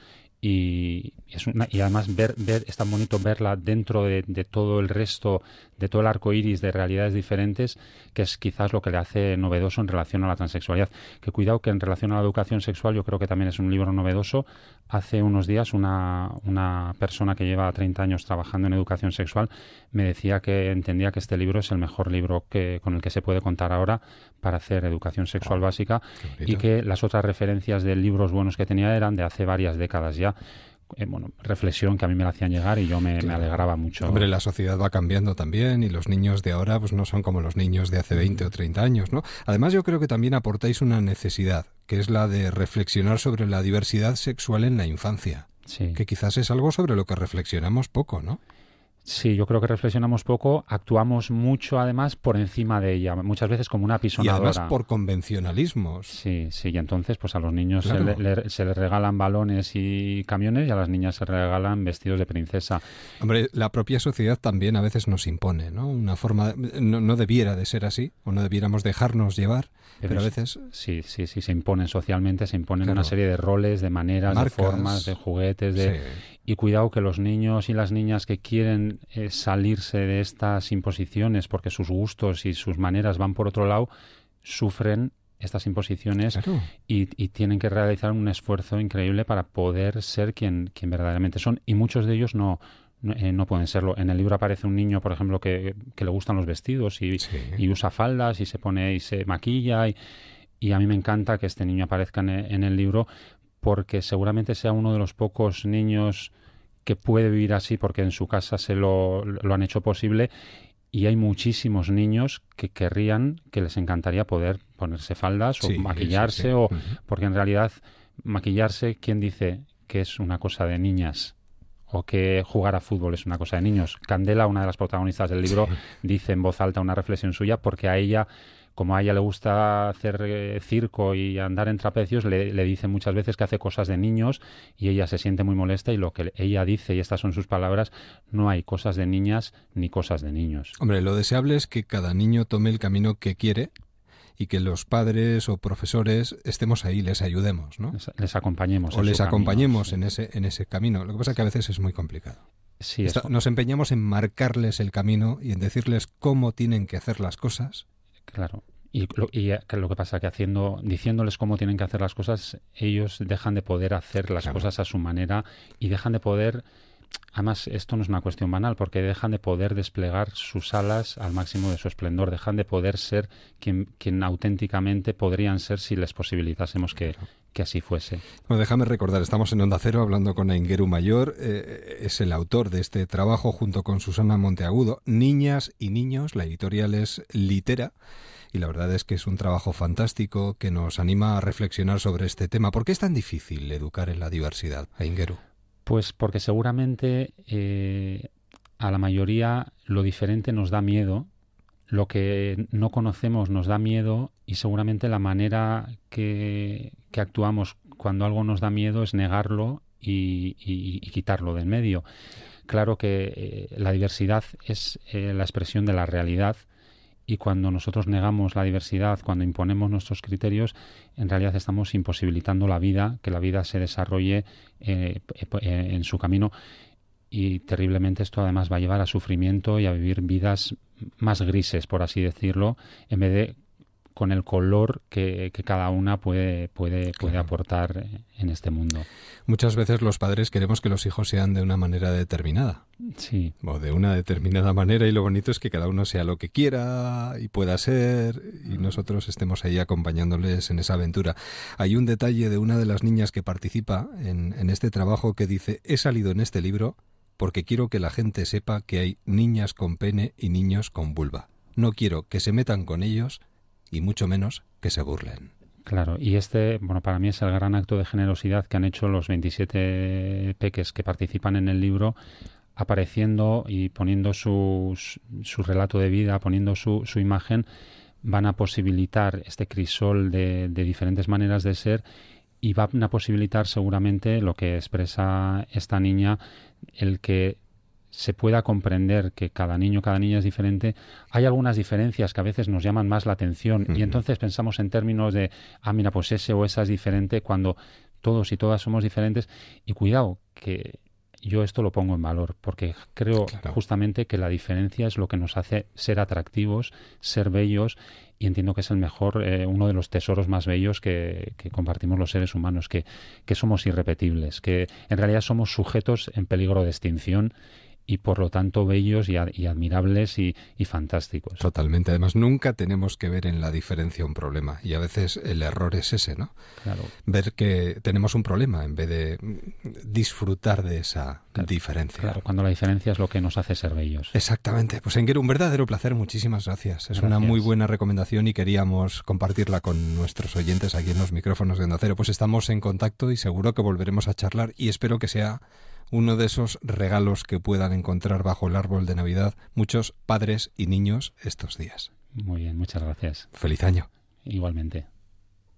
y, es y además ver, ver, es tan bonito verla dentro de, todo el resto, de todo el arco iris de realidades diferentes, que es quizás lo que le hace novedoso en relación a la transexualidad. Que cuidado que en relación a la educación sexual yo creo que también es un libro novedoso. Hace unos días una, una persona que lleva 30 años trabajando en educación sexual me decía que entendía que este libro es el mejor libro que, con el que se puede contar ahora para hacer educación sexual básica y que las otras referencias de libros buenos que tenía eran de hace varias décadas ya. Eh, bueno, reflexión que a mí me la hacían llegar y yo me, alegraba mucho. Hombre, la sociedad va cambiando también y los niños de ahora pues no son como los niños de hace 20 o 30 años, ¿no? Además yo creo que también aportáis una necesidad, que es la de reflexionar sobre la diversidad sexual en la infancia. Sí. Que quizás es algo sobre lo que reflexionamos poco, ¿no? Sí, yo creo que reflexionamos poco, actuamos mucho además por encima de ella, muchas veces como una pisonadora. Y además por convencionalismos. Sí, sí, y entonces pues a los niños se, les regalan balones y camiones y a las niñas se regalan vestidos de princesa. Hombre, la propia sociedad también a veces nos impone, ¿no? Una forma, no, debiera de ser así, o no debiéramos dejarnos llevar, pero, a veces... Sí, sí, sí, se imponen socialmente, se imponen una serie de roles, de maneras, de formas, de juguetes, de y cuidado que los niños y las niñas que quieren eh, salirse de estas imposiciones porque sus gustos y sus maneras van por otro lado, sufren estas imposiciones y, tienen que realizar un esfuerzo increíble para poder ser quien, quien verdaderamente son. Y muchos de ellos no, no, eh, pueden serlo. En el libro aparece un niño, por ejemplo, que, le gustan los vestidos y, usa faldas y se pone y se maquilla. Y, y, a mí me encanta que este niño aparezca en el libro porque seguramente sea uno de los pocos niños que puede vivir así porque en su casa se lo, lo han hecho posible y hay muchísimos niños que querrían, que les encantaría poder ponerse faldas o maquillarse o porque en realidad maquillarse, ¿quién dice que es una cosa de niñas? o que jugar a fútbol es una cosa de niños. Candela, una de las protagonistas del libro, dice en voz alta una reflexión suya porque a ella como a ella le gusta hacer eh, circo y andar en trapecios, le, le dice muchas veces que hace cosas de niños y ella se siente muy molesta y lo que ella dice, y estas son sus palabras, no hay cosas de niñas ni cosas de niños. Hombre, lo deseable es que cada niño tome el camino que quiere y que los padres o profesores estemos ahí, les ayudemos, ¿no? Les, acompañemos. O les acompañemos en, ese, en ese camino. Lo que pasa es que a veces es muy complicado. Sí, Nos empeñamos en marcarles el camino y en decirles cómo tienen que hacer las cosas Claro. Y lo, y eh, lo que pasa que haciendo, diciéndoles cómo tienen que hacer las cosas, ellos dejan de poder hacer las cosas a su manera y dejan de poder Además, esto no es una cuestión banal, porque dejan de poder desplegar sus alas al máximo de su esplendor, dejan de poder ser quien, quien auténticamente podrían ser si les posibilitásemos que, que así fuese. Bueno, déjame recordar, estamos en Onda Cero hablando con Aingeru Mayor, eh, es el autor de este trabajo junto con Susana Monteagudo, Niñas y Niños, la editorial es Litera, y la verdad es que es un trabajo fantástico que nos anima a reflexionar sobre este tema. ¿Por qué es tan difícil educar en la diversidad, Aingeru? Pues porque seguramente eh, a la mayoría lo diferente nos da miedo lo que no conocemos nos da miedo y seguramente la manera que, actuamos cuando algo nos da miedo es negarlo y, quitarlo del medio. Claro que eh, la diversidad es eh, la expresión de la realidad y cuando nosotros negamos la diversidad, cuando imponemos nuestros criterios, en realidad estamos imposibilitando la vida, que la vida se desarrolle eh, en su camino y terriblemente esto además va a llevar a sufrimiento y a vivir vidas más grises, por así decirlo, en vez de con el color que, cada una puede, puede, puede aportar en este mundo. Muchas veces los padres queremos que los hijos sean de una manera determinada. Sí. O de una determinada manera y lo bonito es que cada uno sea lo que quiera y pueda ser y nosotros estemos ahí acompañándoles en esa aventura. Hay un detalle de una de las niñas que participa en, en este trabajo que dice, he salido en este libro porque quiero que la gente sepa que hay niñas con pene y niños con vulva. No quiero que se metan con ellos y mucho menos que se burlen. Claro, y este, bueno, para mí es el gran acto de generosidad que han hecho los 27 peques que participan en el libro, apareciendo y poniendo su, su relato de vida, poniendo su, su, imagen, van a posibilitar este crisol de, de diferentes maneras de ser y van a posibilitar seguramente lo que expresa esta niña, el que se pueda comprender que cada niño, cada niña es diferente, hay algunas diferencias que a veces nos llaman más la atención y entonces pensamos en términos de, ah, mira, pues ese o esa es diferente cuando todos y todas somos diferentes y cuidado que yo esto lo pongo en valor porque creo justamente que la diferencia es lo que nos hace ser atractivos, ser bellos y entiendo que es el mejor, eh, uno de los tesoros más bellos que, que compartimos los seres humanos, que, que somos irrepetibles, que en realidad somos sujetos en peligro de extinción y por lo tanto bellos y, admirables y, fantásticos. Totalmente. Además, nunca tenemos que ver en la diferencia un problema y a veces el error es ese, ¿no? Claro. Ver que tenemos un problema en vez de disfrutar de esa diferencia. Claro, cuando la diferencia es lo que nos hace ser bellos. Exactamente. Pues Enguero, un verdadero placer. Muchísimas gracias. Es una muy buena recomendación y queríamos compartirla con nuestros oyentes aquí en los micrófonos de Onda Cero. Pues estamos en contacto y seguro que volveremos a charlar y espero que sea uno de esos regalos que puedan encontrar bajo el árbol de Navidad muchos padres y niños estos días. Muy bien, muchas gracias. Feliz año. Igualmente.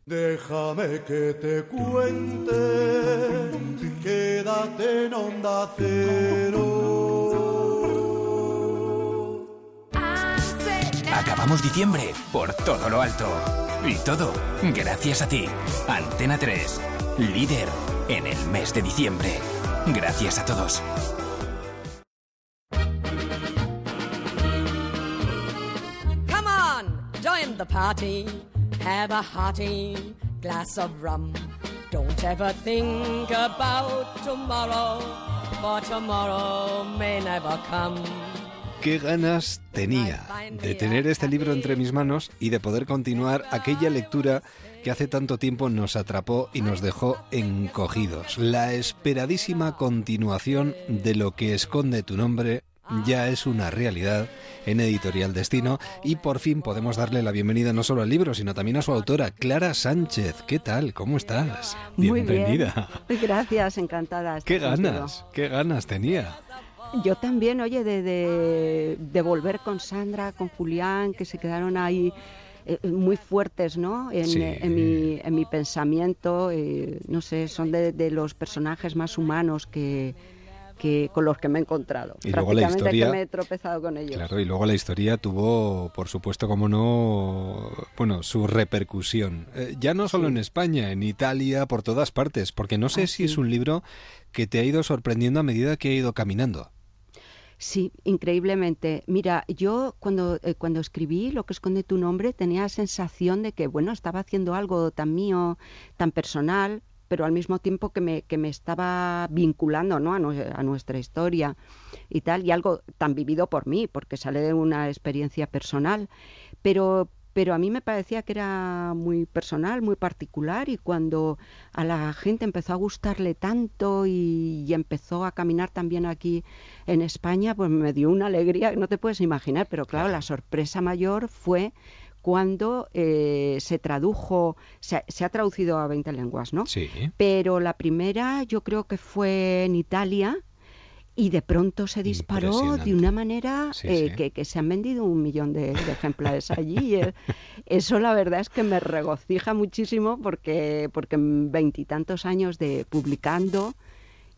Déjame que te cuente, quédate en onda cero. Acabamos diciembre por todo lo alto. Y todo gracias a ti. Antena 3, líder en el mes de diciembre. Gracias a todos. Come on, join the party. Have a hearty glass of rum. Don't ever think about tomorrow, for tomorrow may never come. Qué ganas tenía de tener este libro entre mis manos y de poder continuar aquella lectura que hace tanto tiempo nos atrapó y nos dejó encogidos. La esperadísima continuación de lo que esconde tu nombre ya es una realidad en Editorial Destino y por fin podemos darle la bienvenida no solo al libro, sino también a su autora, Clara Sánchez. ¿Qué tal? ¿Cómo estás? Bienvenida. Muy bien. Gracias, encantada. Qué ganas, qué ganas tenía. Yo también, oye, de, de, volver con Sandra, con Julián, que se quedaron ahí eh, muy fuertes, ¿no? En, mi, en mi, pensamiento, eh, no sé, son de, de los personajes más humanos que, que, con los que me he encontrado. Y luego la historia, que me he tropezado con ellos. Claro, y luego la historia tuvo, por supuesto, como no, bueno, su repercusión. Eh, ya no solo en España, en Italia, por todas partes, porque no sé ah, si es un libro que te ha ido sorprendiendo a medida que ha ido caminando. Sí, increíblemente. Mira, yo cuando, eh, cuando escribí Lo que esconde tu nombre tenía la sensación de que, bueno, estaba haciendo algo tan mío, tan personal, pero al mismo tiempo que me, que me estaba vinculando ¿no? a, a, nuestra historia y tal, y algo tan vivido por mí, porque sale de una experiencia personal. Pero, pero a mí me parecía que era muy personal, muy particular, y cuando a la gente empezó a gustarle tanto y, y empezó a caminar también aquí en España, pues me dio una alegría que no te puedes imaginar, pero claro, la sorpresa mayor fue cuando eh, se tradujo, se, ha traducido a 20 lenguas, ¿no? Sí. Pero la primera yo creo que fue en Italia y de pronto se disparó de una manera eh, Que, se han vendido un millón de, ejemplares allí. (laughs) Eso la verdad es que me regocija muchísimo porque, porque en veintitantos años de publicando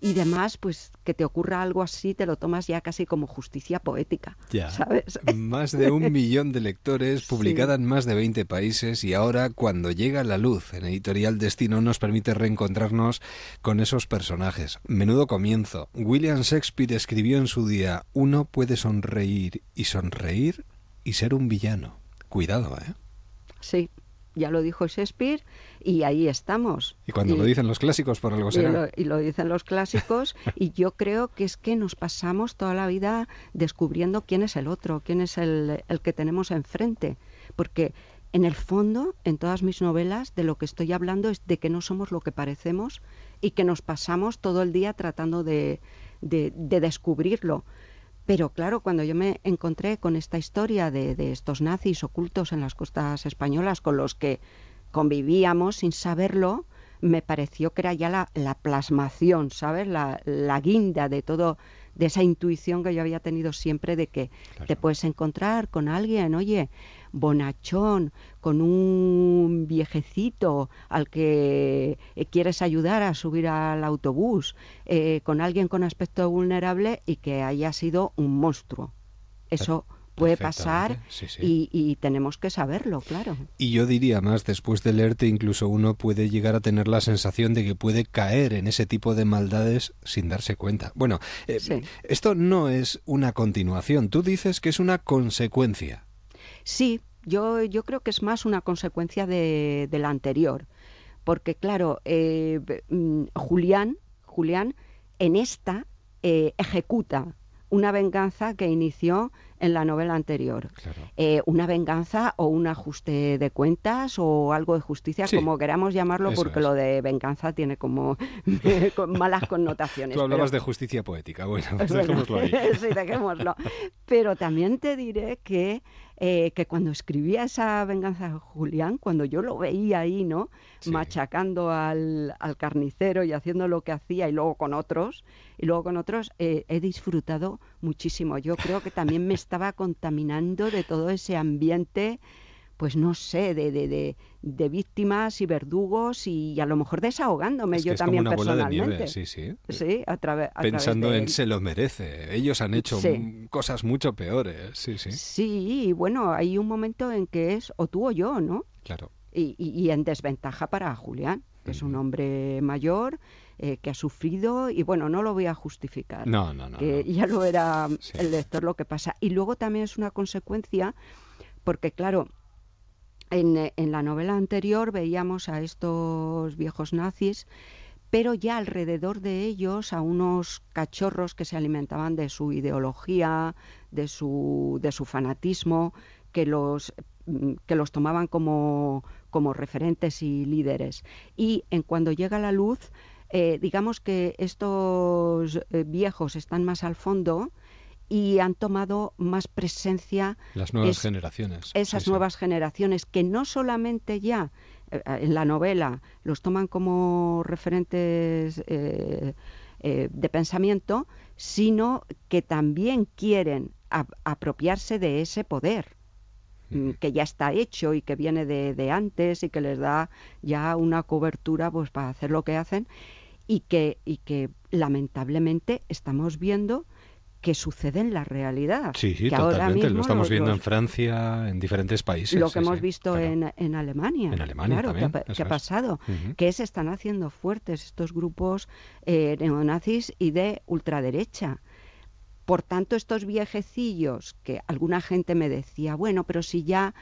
y demás, pues que te ocurra algo así, te lo tomas ya casi como justicia poética. Ya. ¿Sabes? Más de un (laughs) millón de lectores, publicada en más de 20 países, y ahora, cuando llega la luz en Editorial Destino, nos permite reencontrarnos con esos personajes. Menudo comienzo. William Shakespeare escribió en su día: Uno puede sonreír y sonreír y ser un villano. Cuidado, ¿eh? Sí, ya lo dijo Shakespeare y ahí estamos. Y cuando lo dicen los clásicos, por algo será. Y lo, dicen los clásicos, (laughs) y yo creo que es que nos pasamos toda la vida descubriendo quién es el otro, quién es el, el que tenemos enfrente. Porque en el fondo, en todas mis novelas, de lo que estoy hablando es de que no somos lo que parecemos y que nos pasamos todo el día tratando de, de, de descubrirlo. Pero claro, cuando yo me encontré con esta historia de, de, estos nazis ocultos en las costas españolas con los que convivíamos sin saberlo, me pareció que era ya la, la plasmación, ¿sabes? La, la, guinda de todo, de esa intuición que yo había tenido siempre de que te puedes encontrar con alguien, oye, bonachón, con un viejecito al que eh, quieres ayudar a subir al autobús, eh, con alguien con aspecto vulnerable y que haya sido un monstruo. Eso puede pasar Y, tenemos que saberlo, claro. Y yo diría más, después de leerte, incluso uno puede llegar a tener la sensación de que puede caer en ese tipo de maldades sin darse cuenta. Bueno, eh, esto no es una continuación, tú dices que es una consecuencia. Sí, yo, yo creo que es más una consecuencia de, la anterior, porque claro, eh, mm, Julián, Julián en esta eh, ejecuta una venganza que inició en la novela anterior. Eh, una venganza o un ajuste de cuentas o algo de justicia, como queramos llamarlo, porque lo de venganza tiene como (laughs) malas connotaciones. Tú hablabas de justicia poética, bueno, (laughs) dejémoslo ahí. (laughs) sí, dejémoslo. Pero también te diré que eh, que cuando escribía esa venganza de Julián, cuando yo lo veía ahí, ¿no? Machacando al, carnicero y haciendo lo que hacía y luego con otros, y luego con otros, eh, he disfrutado muchísimo. Yo creo que también me estaba contaminando de todo ese ambiente pues no sé, de, de, de, víctimas y verdugos y a lo mejor desahogándome yo también como una personalmente. Bola de nieve, sí, sí. Sí, a, Pensando en se lo merece. Ellos han hecho cosas mucho peores, sí, sí. Sí, y bueno, hay un momento en que es o tú o yo, ¿no? Claro. Y, y, en desventaja para Julián, que es un hombre mayor, eh, que ha sufrido y bueno, no lo voy a justificar. No, no, no. Que ya lo era el lector lo que pasa. Y luego también es una consecuencia porque claro, en, en la novela anterior veíamos a estos viejos nazis pero ya alrededor de ellos a unos cachorros que se alimentaban de su ideología, de su, de su fanatismo, que los, mm, que los tomaban como, como referentes y líderes. Y en cuando llega la luz, eh, digamos que estos eh, viejos están más al fondo y han tomado más presencia las nuevas generaciones. Esas nuevas generaciones que no solamente ya eh, en la novela los toman como referentes eh, eh, de pensamiento, sino que también quieren apropiarse de ese poder mm, que ya está hecho y que viene de, de, antes y que les da ya una cobertura pues para hacer lo que hacen y que, y que lamentablemente estamos viendo que sucede en la realidad. Sí, sí totalmente. lo estamos viendo en Francia, en diferentes países. Lo que hemos visto en, en, Alemania. En Alemania claro, también. ¿qué, ha pasado? Que se están haciendo fuertes estos grupos eh, neonazis y de ultraderecha. Por tanto, estos viejecillos, que alguna gente me decía, bueno, pero si ya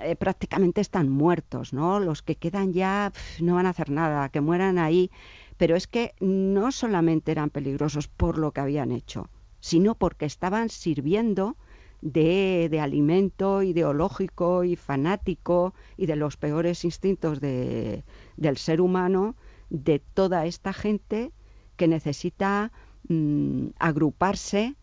eh, prácticamente están muertos, ¿no? Los que quedan ya no van a hacer nada, que mueran ahí. Pero es que no solamente eran peligrosos por lo que habían hecho, sino porque estaban sirviendo de, de, alimento ideológico y fanático y de los peores instintos de, del ser humano de toda esta gente que necesita mm, agruparse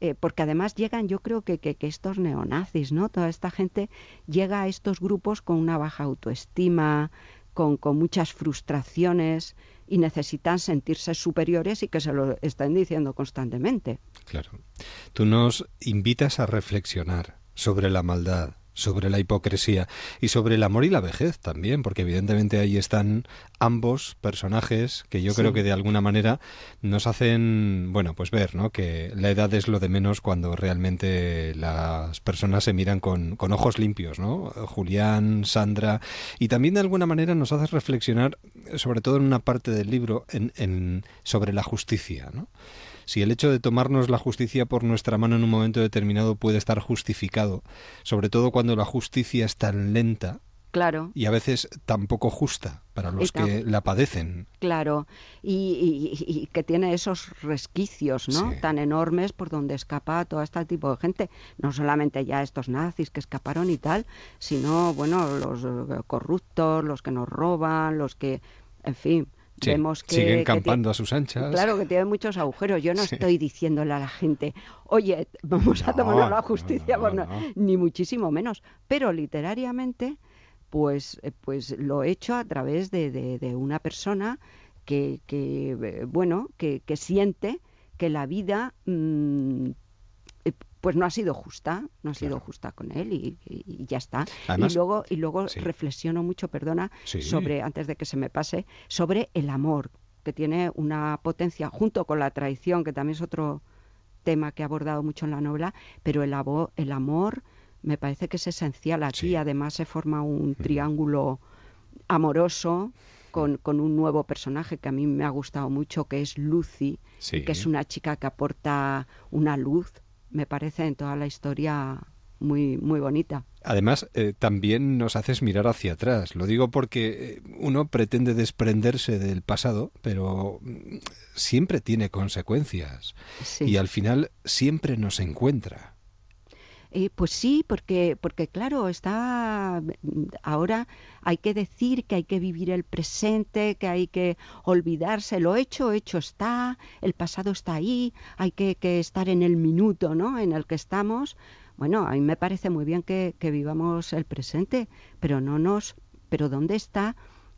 eh, porque además llegan, yo creo que, que, que, estos neonazis, ¿no? Toda esta gente llega a estos grupos con una baja autoestima, con, con muchas frustraciones, y necesitan sentirse superiores y que se lo estén diciendo constantemente. Claro. Tú nos invitas a reflexionar sobre la maldad, sobre la hipocresía y sobre el amor y la vejez también, porque evidentemente ahí están ambos personajes que yo creo que de alguna manera nos hacen, bueno, pues ver, ¿no? Que la edad es lo de menos cuando realmente las personas se miran con, con ojos limpios, ¿no? Julián, Sandra, y también de alguna manera nos hace reflexionar, sobre todo en una parte del libro, en, en sobre la justicia, ¿no? Si el hecho de tomarnos la justicia por nuestra mano en un momento determinado puede estar justificado, sobre todo cuando la justicia es tan lenta, Claro. Y a veces tan poco justa para los que la padecen. Claro. Y, que tiene esos resquicios, ¿no? Tan enormes por donde escapa todo este tipo de gente. No solamente ya estos nazis que escaparon y tal, sino, bueno, los corruptos, los que nos roban, los que, en fin, Vemos que, siguen campando a sus anchas. Claro, que tiene muchos agujeros. Yo no estoy diciéndole a la gente, oye, vamos a tomar la justicia, ni muchísimo menos. Pero literariamente, pues, eh, pues lo he hecho a través de, de, una persona que, que eh, bueno, que, que, siente que la vida mm, pues no ha sido justa, no ha sido justa con él y, ya está. y luego, y luego reflexiono mucho, perdona, sobre, antes de que se me pase, sobre el amor, que tiene una potencia, junto con la traición, que también es otro tema que he abordado mucho en la novela, pero el, el amor me parece que es esencial aquí. Además se forma un triángulo amoroso con, con, un nuevo personaje que a mí me ha gustado mucho, que es Lucy, que es una chica que aporta una luz me parece en toda la historia muy, muy bonita. Además, eh, también nos haces mirar hacia atrás. Lo digo porque eh, uno pretende desprenderse del pasado, pero mm, siempre tiene consecuencias. Y al final siempre nos encuentra. Eh, pues sí, porque, porque claro, está ahora hay que decir que hay que vivir el presente, que hay que olvidarse, lo hecho, hecho está, el pasado está ahí, hay que, que estar en el minuto, ¿no? En el que estamos. Bueno, a mí me parece muy bien que, que vivamos el presente, pero no nos, pero ¿dónde está?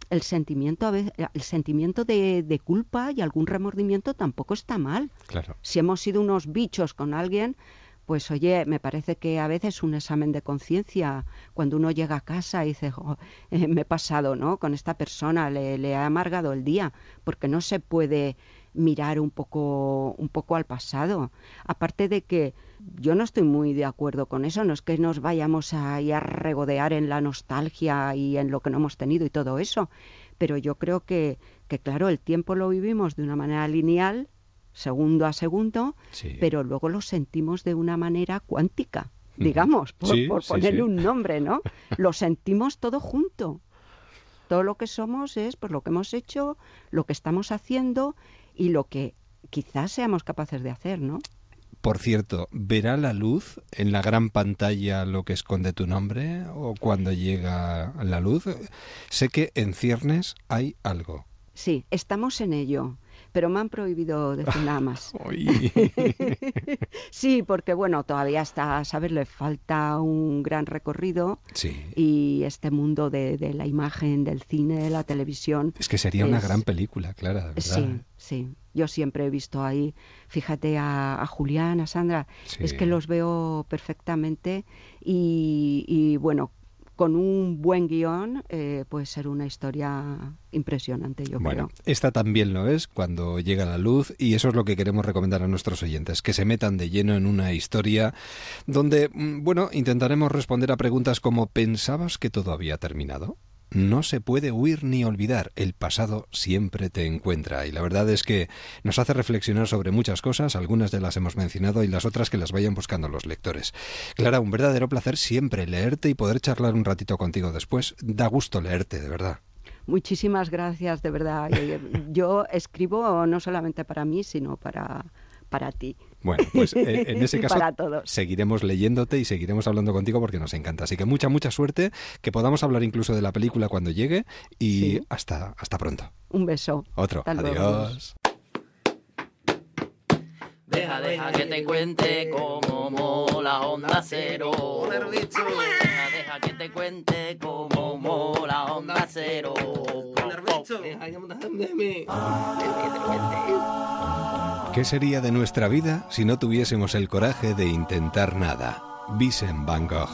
el sentimiento el sentimiento de, de, culpa y algún remordimiento tampoco está mal. Claro. Si hemos sido unos bichos con alguien, pues oye, me parece que a veces un examen de conciencia, cuando uno llega a casa y dice, eh, me he pasado, ¿no? Con esta persona, le, le ha amargado el día, porque no se puede mirar un poco, un poco al pasado. Aparte de que yo no estoy muy de acuerdo con eso, no es que nos vayamos a, a regodear en la nostalgia y en lo que no hemos tenido y todo eso, pero yo creo que, que claro, el tiempo lo vivimos de una manera lineal, segundo a segundo, pero luego lo sentimos de una manera cuántica, digamos, por, ponerle un nombre, ¿no? (laughs) lo sentimos todo junto. Todo lo que somos es por lo que hemos hecho, lo que estamos haciendo y lo que quizás seamos capaces de hacer, ¿no? Por cierto, ¿verá la luz en la gran pantalla lo que esconde tu nombre o cuando llega la luz? Sé que en ciernes hay algo. Sí, estamos en ello pero me han prohibido decir nada más. (laughs) (laughs) sí, porque bueno, todavía está, ¿sabes? Le falta un gran recorrido y este mundo de, la imagen, del cine, de la televisión. Es que sería una gran película, claro. Sí, sí. Yo siempre he visto ahí, fíjate a, Julián, a Sandra, es que los veo perfectamente y, y bueno, con un buen guion eh, puede ser una historia impresionante, yo bueno, creo. Esta también lo es cuando llega la luz y eso es lo que queremos recomendar a nuestros oyentes, que se metan de lleno en una historia donde, mm, bueno, intentaremos responder a preguntas como ¿pensabas que todo había terminado? No se puede huir ni olvidar. El pasado siempre te encuentra. Y la verdad es que nos hace reflexionar sobre muchas cosas, algunas de las hemos mencionado y las otras que las vayan buscando los lectores. Clara, un verdadero placer siempre leerte y poder charlar un ratito contigo después. Da gusto leerte, de verdad. Muchísimas gracias, de verdad. (laughs) Yo escribo no solamente para mí, sino para, para ti. Bueno, pues eh, en (laughs) ese caso seguiremos leyéndote y seguiremos hablando contigo porque nos encanta. Así que mucha, mucha suerte, que podamos hablar incluso de la película cuando llegue y hasta, hasta pronto. Un beso. Otro. Adiós. Deja, deja que te cuente cómo mola Onda Cero. Deja, deja que te cuente cómo mola Onda Cero. Deja que te ¿Qué sería de nuestra vida si no tuviésemos el coraje de intentar nada? Vincent Van Gogh.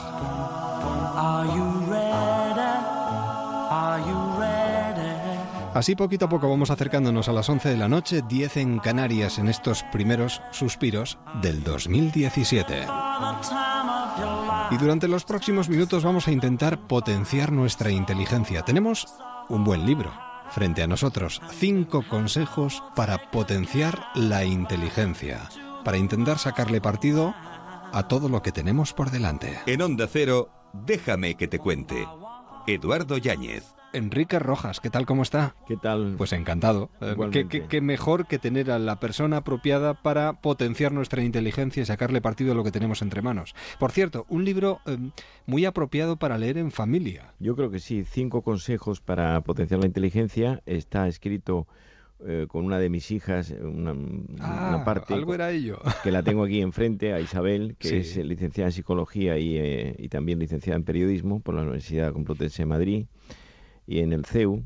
Así poquito a poco vamos acercándonos a las 11 de la noche, 10 en Canarias en estos primeros suspiros del 2017. Y durante los próximos minutos vamos a intentar potenciar nuestra inteligencia. Tenemos un buen libro, frente a nosotros cinco consejos para potenciar la inteligencia, para intentar sacarle partido a todo lo que tenemos por delante. En Onda Cero, déjame que te cuente. Eduardo Yáñez. Enrique Rojas, ¿qué tal? ¿Cómo está? ¿Qué tal? Pues encantado. Eh, ¿Qué, mejor que tener a la persona apropiada para potenciar nuestra inteligencia y sacarle partido a lo que tenemos entre manos. Por cierto, un libro em, muy apropiado para leer en familia. Yo creo que sí. Cinco consejos para potenciar la inteligencia. Está escrito eh, con una de mis hijas, una, ah, parte algo era ello. que la tengo aquí enfrente, a Isabel, (laughs) que es licenciada en psicología y, eh, y, también licenciada en periodismo por la Universidad Complutense de Madrid y en el CEU.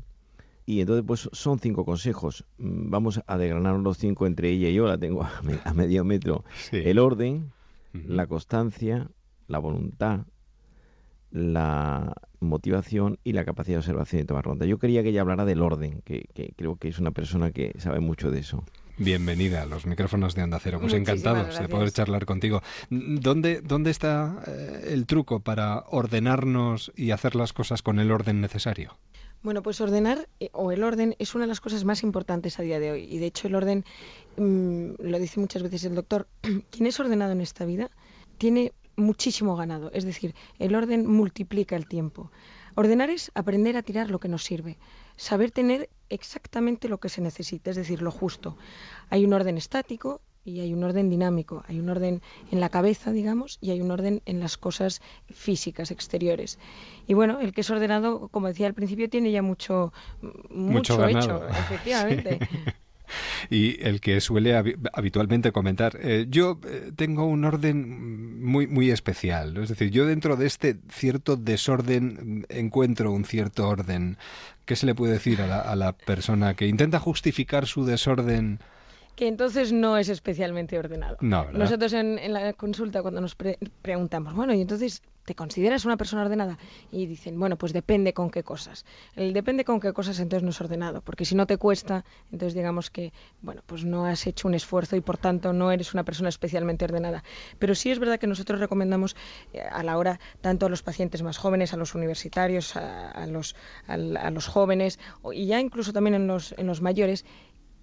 Y entonces, pues son cinco consejos. Mm, vamos a desgranar los cinco entre ella y yo, la tengo (laughs) a, medio metro. El orden, la constancia, la voluntad, la motivación y la capacidad de observación y tomar ronda. Yo quería que ella hablara del orden, que, creo que es una persona que sabe mucho de eso. Bienvenida a los micrófonos de Onda Cero. Pues encantado de poder charlar contigo. ¿Dónde, dónde está eh, el truco para ordenarnos y hacer las cosas con el orden necesario? Bueno, pues ordenar eh, o el orden es una de las cosas más importantes a día de hoy. Y de hecho el orden, mm, lo dice muchas veces el doctor, (clears throat) quien es ordenado en esta vida tiene muchísimo ganado. Es decir, el orden multiplica el tiempo. Ordenar es aprender a tirar lo que nos sirve, saber tener exactamente lo que se necesita, es decir, lo justo. Hay un orden estático y hay un orden dinámico, hay un orden en la cabeza, digamos, y hay un orden en las cosas físicas, exteriores. Y bueno, el que es ordenado, como decía al principio, tiene ya mucho, mucho, hecho, (laughs) efectivamente. (laughs) y el que suele habitualmente comentar. Eh, yo eh, tengo un orden muy, muy especial. Es decir, yo dentro de este cierto desorden encuentro un cierto orden. ¿Qué se le puede decir a la, a la persona que intenta justificar su desorden? Que entonces no es especialmente ordenado. Nosotros en, la consulta cuando nos preguntamos, bueno, y entonces ¿te consideras una persona ordenada? Y dicen, bueno, pues depende con qué cosas. El depende con qué cosas entonces no es ordenado, porque si no te cuesta, entonces digamos que, bueno, pues no has hecho un esfuerzo y por tanto no eres una persona especialmente ordenada. Pero sí es verdad que nosotros recomendamos eh, a la hora, tanto a los pacientes más jóvenes, a los universitarios, a, los, a, los jóvenes y ya incluso también en los, en los mayores,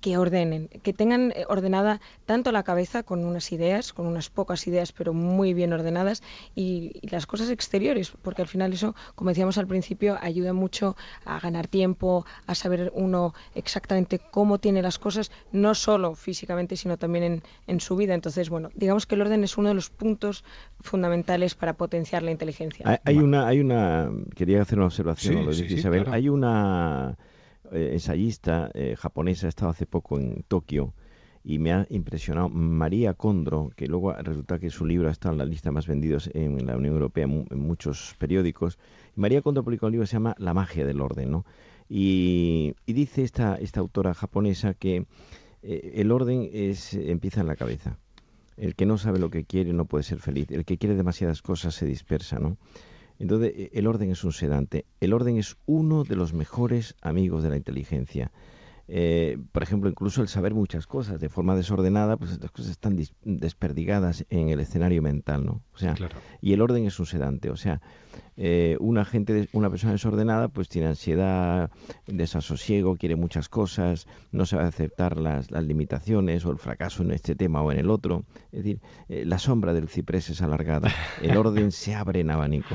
que ordenen, que tengan eh, ordenada tanto la cabeza con unas ideas, con unas pocas ideas, pero muy bien ordenadas, y, las cosas exteriores, porque al final eso, como decíamos al principio, ayuda mucho a ganar tiempo, a saber uno exactamente cómo tiene las cosas, no solo físicamente, sino también en, en su vida. Entonces, bueno, digamos que el orden es uno de los puntos fundamentales para potenciar la inteligencia. Hay, una, hay una, quería hacer una observación, lo Isabel, hay una eh, ensayista eh, japonesa, ha estado hace poco en Tokio y me ha impresionado María Condro, que luego resulta que su libro ha estado en la lista más vendidos en la Unión Europea en muchos periódicos. María Condro publicó un libro que se llama La magia del orden, ¿no? Y, dice esta, esta autora japonesa que eh, el orden es, empieza en la cabeza. El que no sabe lo que quiere no puede ser feliz. El que quiere demasiadas cosas se dispersa, ¿no? Entonces, e, el orden es un sedante. El orden es uno de los mejores amigos de la inteligencia. Eh, por ejemplo, incluso el saber muchas cosas de forma desordenada, pues las cosas están desperdigadas en el escenario mental, ¿no? O sea, y el orden es un sedante, o sea, eh, una gente, una persona desordenada, pues tiene ansiedad, desasosiego, quiere muchas cosas, no sabe aceptar las, las limitaciones o el fracaso en este tema o en el otro. Es decir, eh, la sombra del ciprés es alargada, el orden se abre en abanico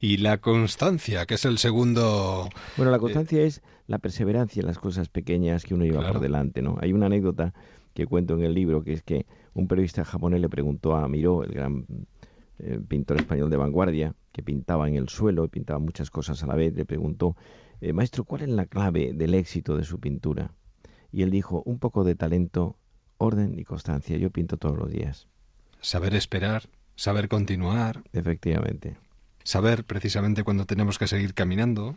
y la constancia, que es el segundo. Bueno, la constancia es la perseverancia en las cosas pequeñas que uno lleva por delante, ¿no? Hay una anécdota que cuento en el libro que es que un periodista japonés le preguntó a Miró, el gran eh, pintor español de vanguardia, que pintaba en el suelo y pintaba muchas cosas a la vez, le preguntó, eh, maestro, ¿cuál es la clave del éxito de su pintura? Y él dijo, un poco de talento, orden y constancia. Yo pinto todos los días. Saber esperar, saber continuar. Efectivamente saber precisamente cuando tenemos que seguir caminando,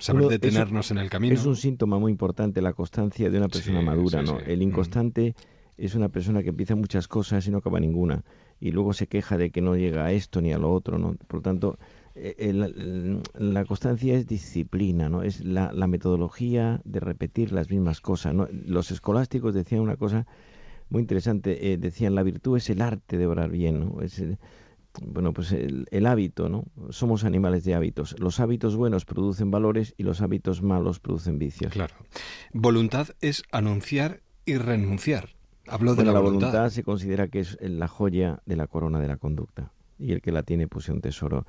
saber detenernos en el camino. Es un síntoma muy importante la constancia de una persona madura, ¿no? El inconstante es una persona que empieza muchas cosas y no acaba ninguna y luego se queja de que no llega a esto ni a lo otro, ¿no? Por lo tanto, eh, la constancia es disciplina, ¿no? Es la, metodología de repetir las mismas cosas, ¿no? Los escolásticos decían una cosa muy interesante, eh, decían la virtud es el arte de orar bien, ¿no? Es, bueno, pues el, hábito, ¿no? Somos animales de hábitos. Los hábitos buenos producen valores y los hábitos malos producen vicios. Claro. Voluntad es anunciar y renunciar. Hablo de la, voluntad. se considera que es la joya de la corona de la conducta y el que la tiene pues es un tesoro.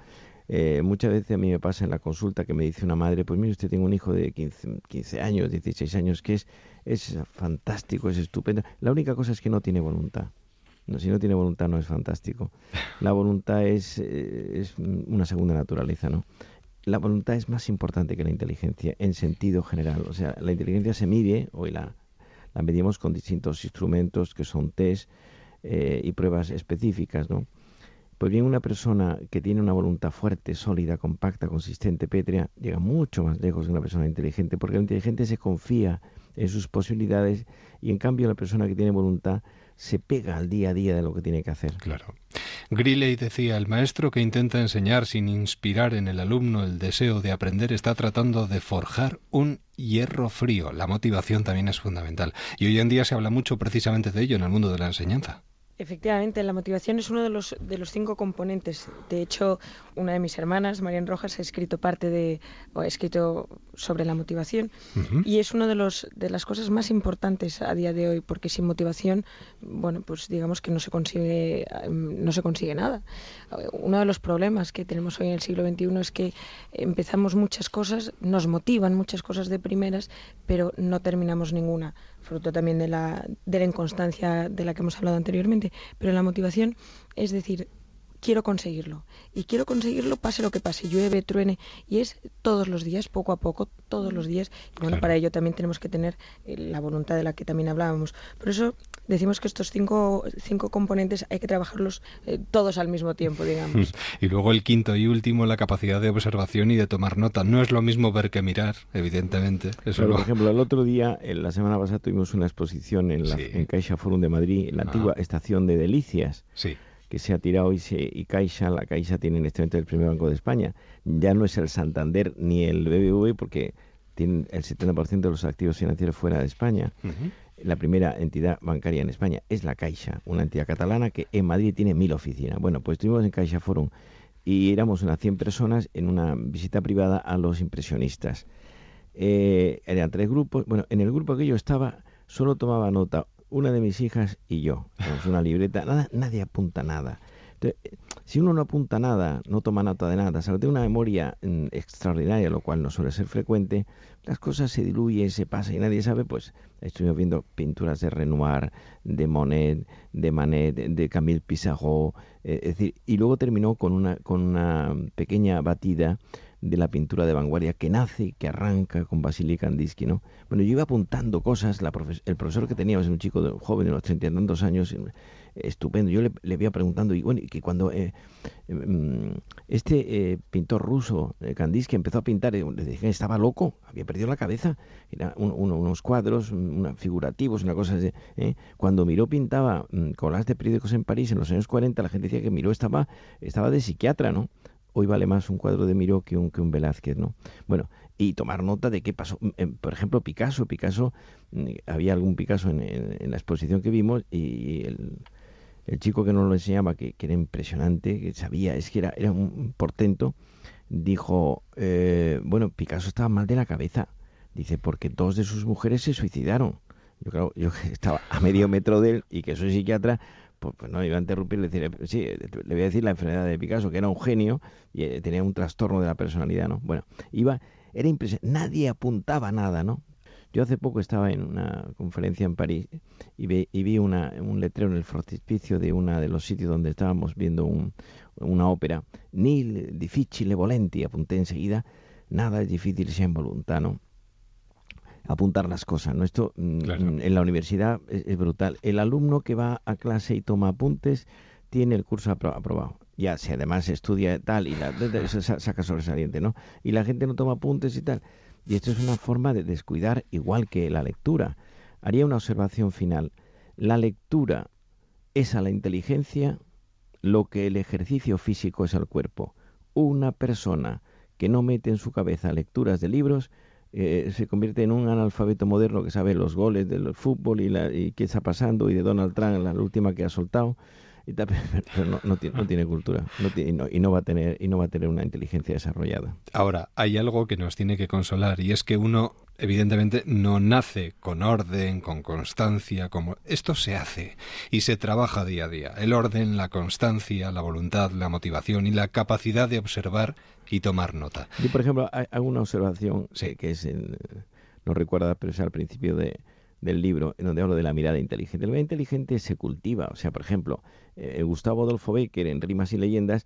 Eh, muchas veces a mí me pasa en la consulta que me dice una madre, pues mire usted tiene un hijo de 15, 15 años, 16 años, que es, es fantástico, es estupendo. La única cosa es que no tiene voluntad si no tiene voluntad no es fantástico. (laughs) La voluntad es, eh, es una segunda naturaleza, ¿no? La voluntad es más importante que la inteligencia en sentido general. O sea, la inteligencia se mide, hoy la, la medimos con distintos instrumentos que son test eh, y pruebas específicas, ¿no? Pues bien, una persona que tiene una voluntad fuerte, sólida, compacta, consistente, pétrea, llega mucho más lejos que una persona inteligente, porque la inteligente se confía en sus posibilidades y en cambio la persona que tiene voluntad se pega al día a día de lo que tiene que hacer. Claro. Griley decía, el maestro que intenta enseñar sin inspirar en el alumno el deseo de aprender está tratando de forjar un hierro frío. La motivación también es fundamental. Y hoy en día se habla mucho precisamente de ello en el mundo de la enseñanza. Efectivamente, la motivación es uno de los, de los cinco componentes. De hecho, una de mis hermanas, Marian Rojas, ha escrito parte de, o ha escrito sobre la motivación. Y es una de, los, de las cosas más importantes a día de hoy, porque sin motivación, bueno, pues digamos que no se consigue, no se consigue nada. Uno de los problemas que tenemos hoy en el siglo XXI es que empezamos muchas cosas, nos motivan muchas cosas de primeras, pero no terminamos ninguna fruto también de la, de la inconstancia de la que hemos hablado anteriormente, pero la motivación es decir, quiero conseguirlo. Y quiero conseguirlo pase lo que pase, llueve, truene. Y es todos los días, poco a poco, todos los días. Y bueno, para ello también tenemos que tener eh, la voluntad de la que también hablábamos. Por eso decimos que estos cinco, cinco componentes hay que trabajarlos eh, todos al mismo tiempo, digamos. (laughs) y luego el quinto y último, la capacidad de observación y de tomar nota. No es lo mismo ver que mirar, evidentemente. Eso Por ejemplo, el otro día, en la semana pasada, tuvimos una exposición en, la, en Caixa Forum de Madrid, en la antigua estación de Delicias. Sí que se ha tirado y, se, y Caixa, la Caixa tiene en este momento el primer banco de España. Ya no es el Santander ni el BBV porque tienen el 70% de los activos financieros fuera de España. La primera entidad bancaria en España es la Caixa, una entidad catalana que en Madrid tiene mil oficinas. Bueno, pues estuvimos en Caixa Forum y éramos unas 100 personas en una visita privada a los impresionistas. Eh, eran tres grupos. Bueno, en el grupo que yo estaba solo tomaba nota una de mis hijas y yo. Tenemos una libreta, nada, nadie apunta nada. si uno no apunta nada, no toma nota de nada, salvo tiene una memoria mm, extraordinaria, lo cual no suele ser frecuente, las cosas se diluyen, se pasan y nadie sabe, pues estuvimos viendo pinturas de Renoir, de Monet, de Manet, de Camille Pissarro, eh, es decir, y luego terminó con una, con una pequeña batida de la pintura de vanguardia que nace, que arranca con Vasily Kandinsky, ¿no? Bueno, yo iba apuntando cosas, el profesor que teníamos, un chico joven de unos treinta y tantos años, estupendo. Yo le, le iba preguntando, y bueno, que cuando eh, mm, este eh, pintor ruso, eh, Kandinsky, empezó a pintar, le dije estaba loco, había perdido la cabeza. Era unos cuadros una, figurativos, una cosa así. Cuando Miró pintaba mm, colas de periódicos en París en los años 40, la gente decía que Miró estaba, estaba de psiquiatra, ¿no? Hoy vale más un cuadro de Miró que un, que un Velázquez, ¿no? Bueno, y tomar nota de qué pasó. Mm, por ejemplo, Picasso, Picasso, había algún Picasso en, en la exposición que vimos y el, el chico que nos lo enseñaba, que, era impresionante, que sabía, es que era, era un portento, dijo, eh, bueno, Picasso estaba mal de la cabeza. Dice, porque dos de sus mujeres se suicidaron. Yo creo, yo estaba a medio metro de él y que soy psiquiatra, pues, pues no iba a interrumpir, decir, sí, le voy a decir la enfermedad de Picasso, que era un genio y eh, tenía un trastorno de la personalidad, ¿no? Bueno, iba, era impresionante, nadie apuntaba nada, ¿no? Yo hace poco estaba en una conferencia en París y, vi un letrero en el frontispicio de uno de los sitios donde estábamos viendo una ópera. Nil difficile volenti, apunté enseguida. Nada es difícil en voluntad, ¿no? Apuntar las cosas, ¿no? Esto mm, en la universidad es, brutal. El alumno que va a clase y toma apuntes tiene el curso aprobado ya si además estudia tal y la, saca sobresaliente, ¿no? Y la gente no toma apuntes y tal. Y esto es una forma de descuidar igual que la lectura. Haría una observación final. La lectura es a la inteligencia lo que el ejercicio físico es al cuerpo. Una persona que no mete en su cabeza lecturas de libros eh, se convierte en un analfabeto moderno que sabe los goles del fútbol y, la, y qué está pasando y de Donald Trump, la última que ha soltado (laughs) pero no, tiene, cultura y, no, va a tener, y no va a tener una inteligencia desarrollada. Ahora, hay algo que nos tiene que consolar y es que uno evidentemente no nace con orden, con constancia, como esto se hace y se trabaja día a día. El orden, la constancia, la voluntad, la motivación y la capacidad de observar y tomar nota. Yo, por ejemplo, hago una observación que es, no recuerda, pero es al principio de, del libro, en donde hablo de la mirada inteligente. La mirada inteligente se cultiva. O sea, por ejemplo, eh, Gustavo Adolfo Becker, en Rimas y Leyendas,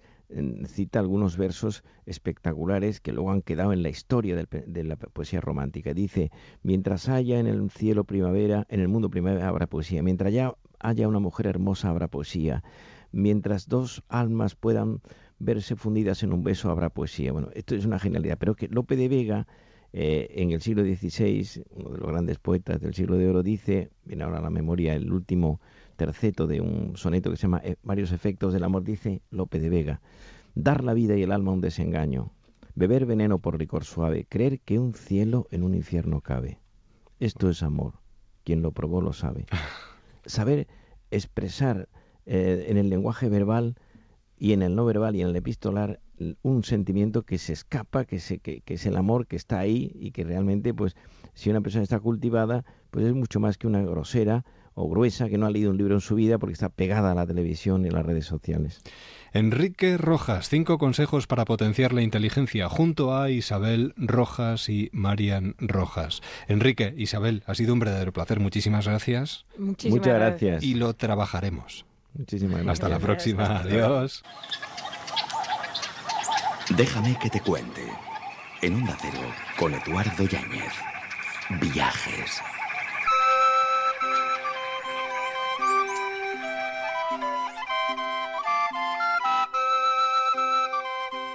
cita algunos versos espectaculares que luego han quedado en la historia de la poesía romántica. Dice, mientras haya en el cielo primavera, en el mundo primavera habrá poesía. Mientras haya, haya una mujer hermosa habrá poesía. Mientras dos almas puedan verse fundidas en un beso habrá poesía. Bueno, esto es una genialidad, pero que Lope de Vega eh, en el siglo XVI, uno de los grandes poetas del siglo de oro, dice, viene ahora a la memoria el último terceto de un soneto que se llama eh, Varios efectos del amor, dice Lope de Vega, dar la vida y el alma un desengaño, beber veneno por licor suave, creer que un cielo en un infierno cabe. Esto es amor, quien lo probó lo sabe. (laughs) Saber expresar eh, en el lenguaje verbal y en el no verbal y en el epistolar un sentimiento que se escapa, que, se, que, es el amor que está ahí y que realmente, pues, si una persona está cultivada, pues es mucho más que una grosera o gruesa que no ha leído un libro en su vida porque está pegada a la televisión y a las redes sociales. Enrique Rojas, cinco consejos para potenciar la inteligencia, junto a Isabel Rojas y Marian Rojas. Enrique, Isabel, ha sido un verdadero placer. Muchísimas gracias. Muchísimas Muchas gracias. Y lo trabajaremos. Muchísimas gracias. Hasta la próxima. Adiós. Déjame que te cuente. En un Cero, con Eduardo Yáñez. Viajes.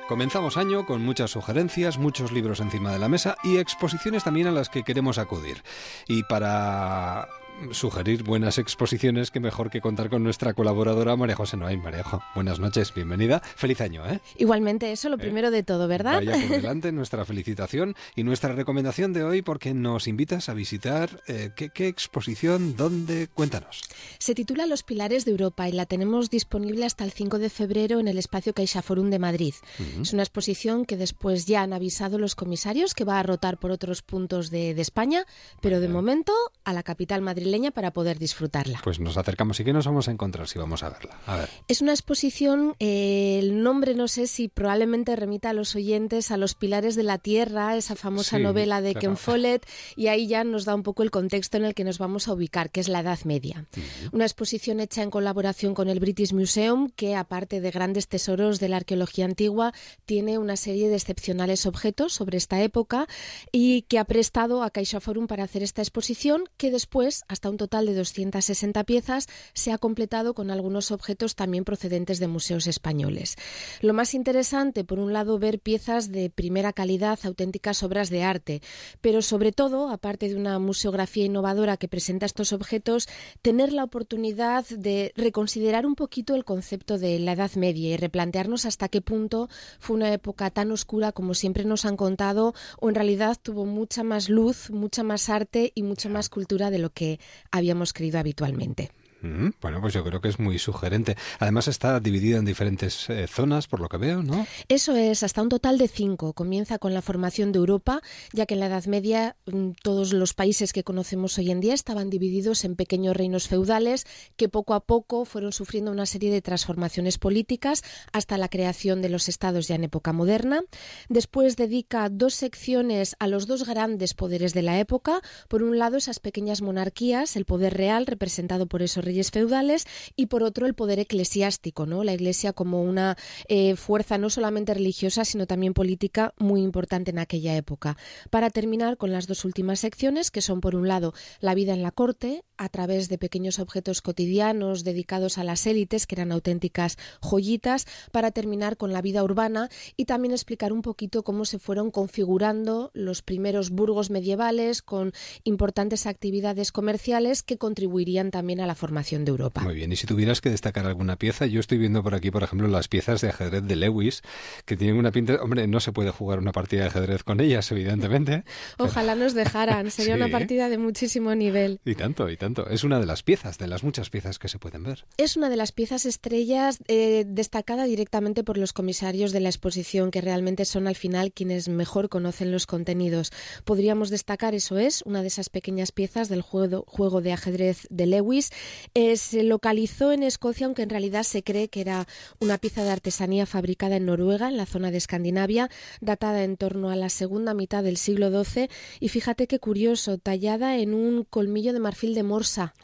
Comenzamos año con muchas sugerencias, muchos libros encima de la mesa y exposiciones también a las que queremos acudir. Y para sugerir buenas exposiciones, que mejor que contar con nuestra colaboradora María José Noain. Marejo, buenas noches, bienvenida. Feliz año, ¿eh? Igualmente, eso lo ¿Eh? primero de todo, ¿verdad? Vaya por (laughs) delante nuestra felicitación y nuestra recomendación de hoy porque nos invitas a visitar eh, ¿qué, exposición, dónde, cuéntanos. Se titula Los Pilares de Europa y la tenemos disponible hasta el 5 de febrero en el espacio CaixaForum de Madrid. Es una exposición que después ya han avisado los comisarios que va a rotar por otros puntos de, España, pero de momento a la capital madrileña madrileña para poder disfrutarla. Pues nos acercamos y que nos vamos a encontrar si vamos a verla. A ver. Es una exposición, eh, el nombre no sé si probablemente remita a los oyentes a Los Pilares de la Tierra, esa famosa novela de Ken Follett, y ahí ya nos da un poco el contexto en el que nos vamos a ubicar, que es la Edad Media. Una exposición hecha en colaboración con el British Museum, que aparte de grandes tesoros de la arqueología antigua, tiene una serie de excepcionales objetos sobre esta época y que ha prestado a CaixaForum para hacer esta exposición, que después, hasta un total de 260 piezas, se ha completado con algunos objetos también procedentes de museos españoles. Lo más interesante, por un lado, ver piezas de primera calidad, auténticas obras de arte, pero sobre todo, aparte de una museografía innovadora que presenta estos objetos, tener la oportunidad de reconsiderar un poquito el concepto de la Edad Media y replantearnos hasta qué punto fue una época tan oscura como siempre nos han contado o en realidad tuvo mucha más luz, mucha más arte y mucha más cultura de lo que habíamos creído habitualmente. Bueno, pues yo creo que es muy sugerente. Además está dividida en diferentes eh, zonas, por lo que veo, ¿no? Eso es, hasta un total de cinco. Comienza con la formación de Europa, ya que en la Edad Media mm, todos los países que conocemos hoy en día estaban divididos en pequeños reinos feudales que poco a poco fueron sufriendo una serie de transformaciones políticas hasta la creación de los estados ya en época moderna. Después dedica dos secciones a los dos grandes poderes de la época. Por un lado, esas pequeñas monarquías, el poder real representado por esos reyes feudales y por otro el poder eclesiástico, ¿no? La Iglesia como una eh, fuerza no solamente religiosa sino también política muy importante en aquella época. Para terminar con las dos últimas secciones que son por un lado la vida en la corte a través de pequeños objetos cotidianos dedicados a las élites que eran auténticas joyitas para terminar con la vida urbana y también explicar un poquito cómo se fueron configurando los primeros burgos medievales con importantes actividades comerciales que contribuirían también a la formación de Europa. Muy bien, y si tuvieras que destacar alguna pieza, yo estoy viendo por aquí, por ejemplo, las piezas de ajedrez de Lewis, que tienen una pinta... Hombre, no se puede jugar una partida de ajedrez con ellas, evidentemente. (laughs) Ojalá nos dejaran, sería una partida de muchísimo nivel. Y tanto, y tanto. Es una de las piezas, de las muchas piezas que se pueden ver. Es una de las piezas estrellas eh, destacada directamente por los comisarios de la exposición, que realmente son al final quienes mejor conocen los contenidos. Podríamos destacar, eso es, una de esas pequeñas piezas del juego, juego de ajedrez de Lewis, eh, se localizó en Escocia, aunque en realidad se cree que era una pieza de artesanía fabricada en Noruega, en la zona de Escandinavia, datada en torno a la segunda mitad del siglo XII. Y fíjate qué curioso, tallada en un colmillo de marfil de morsa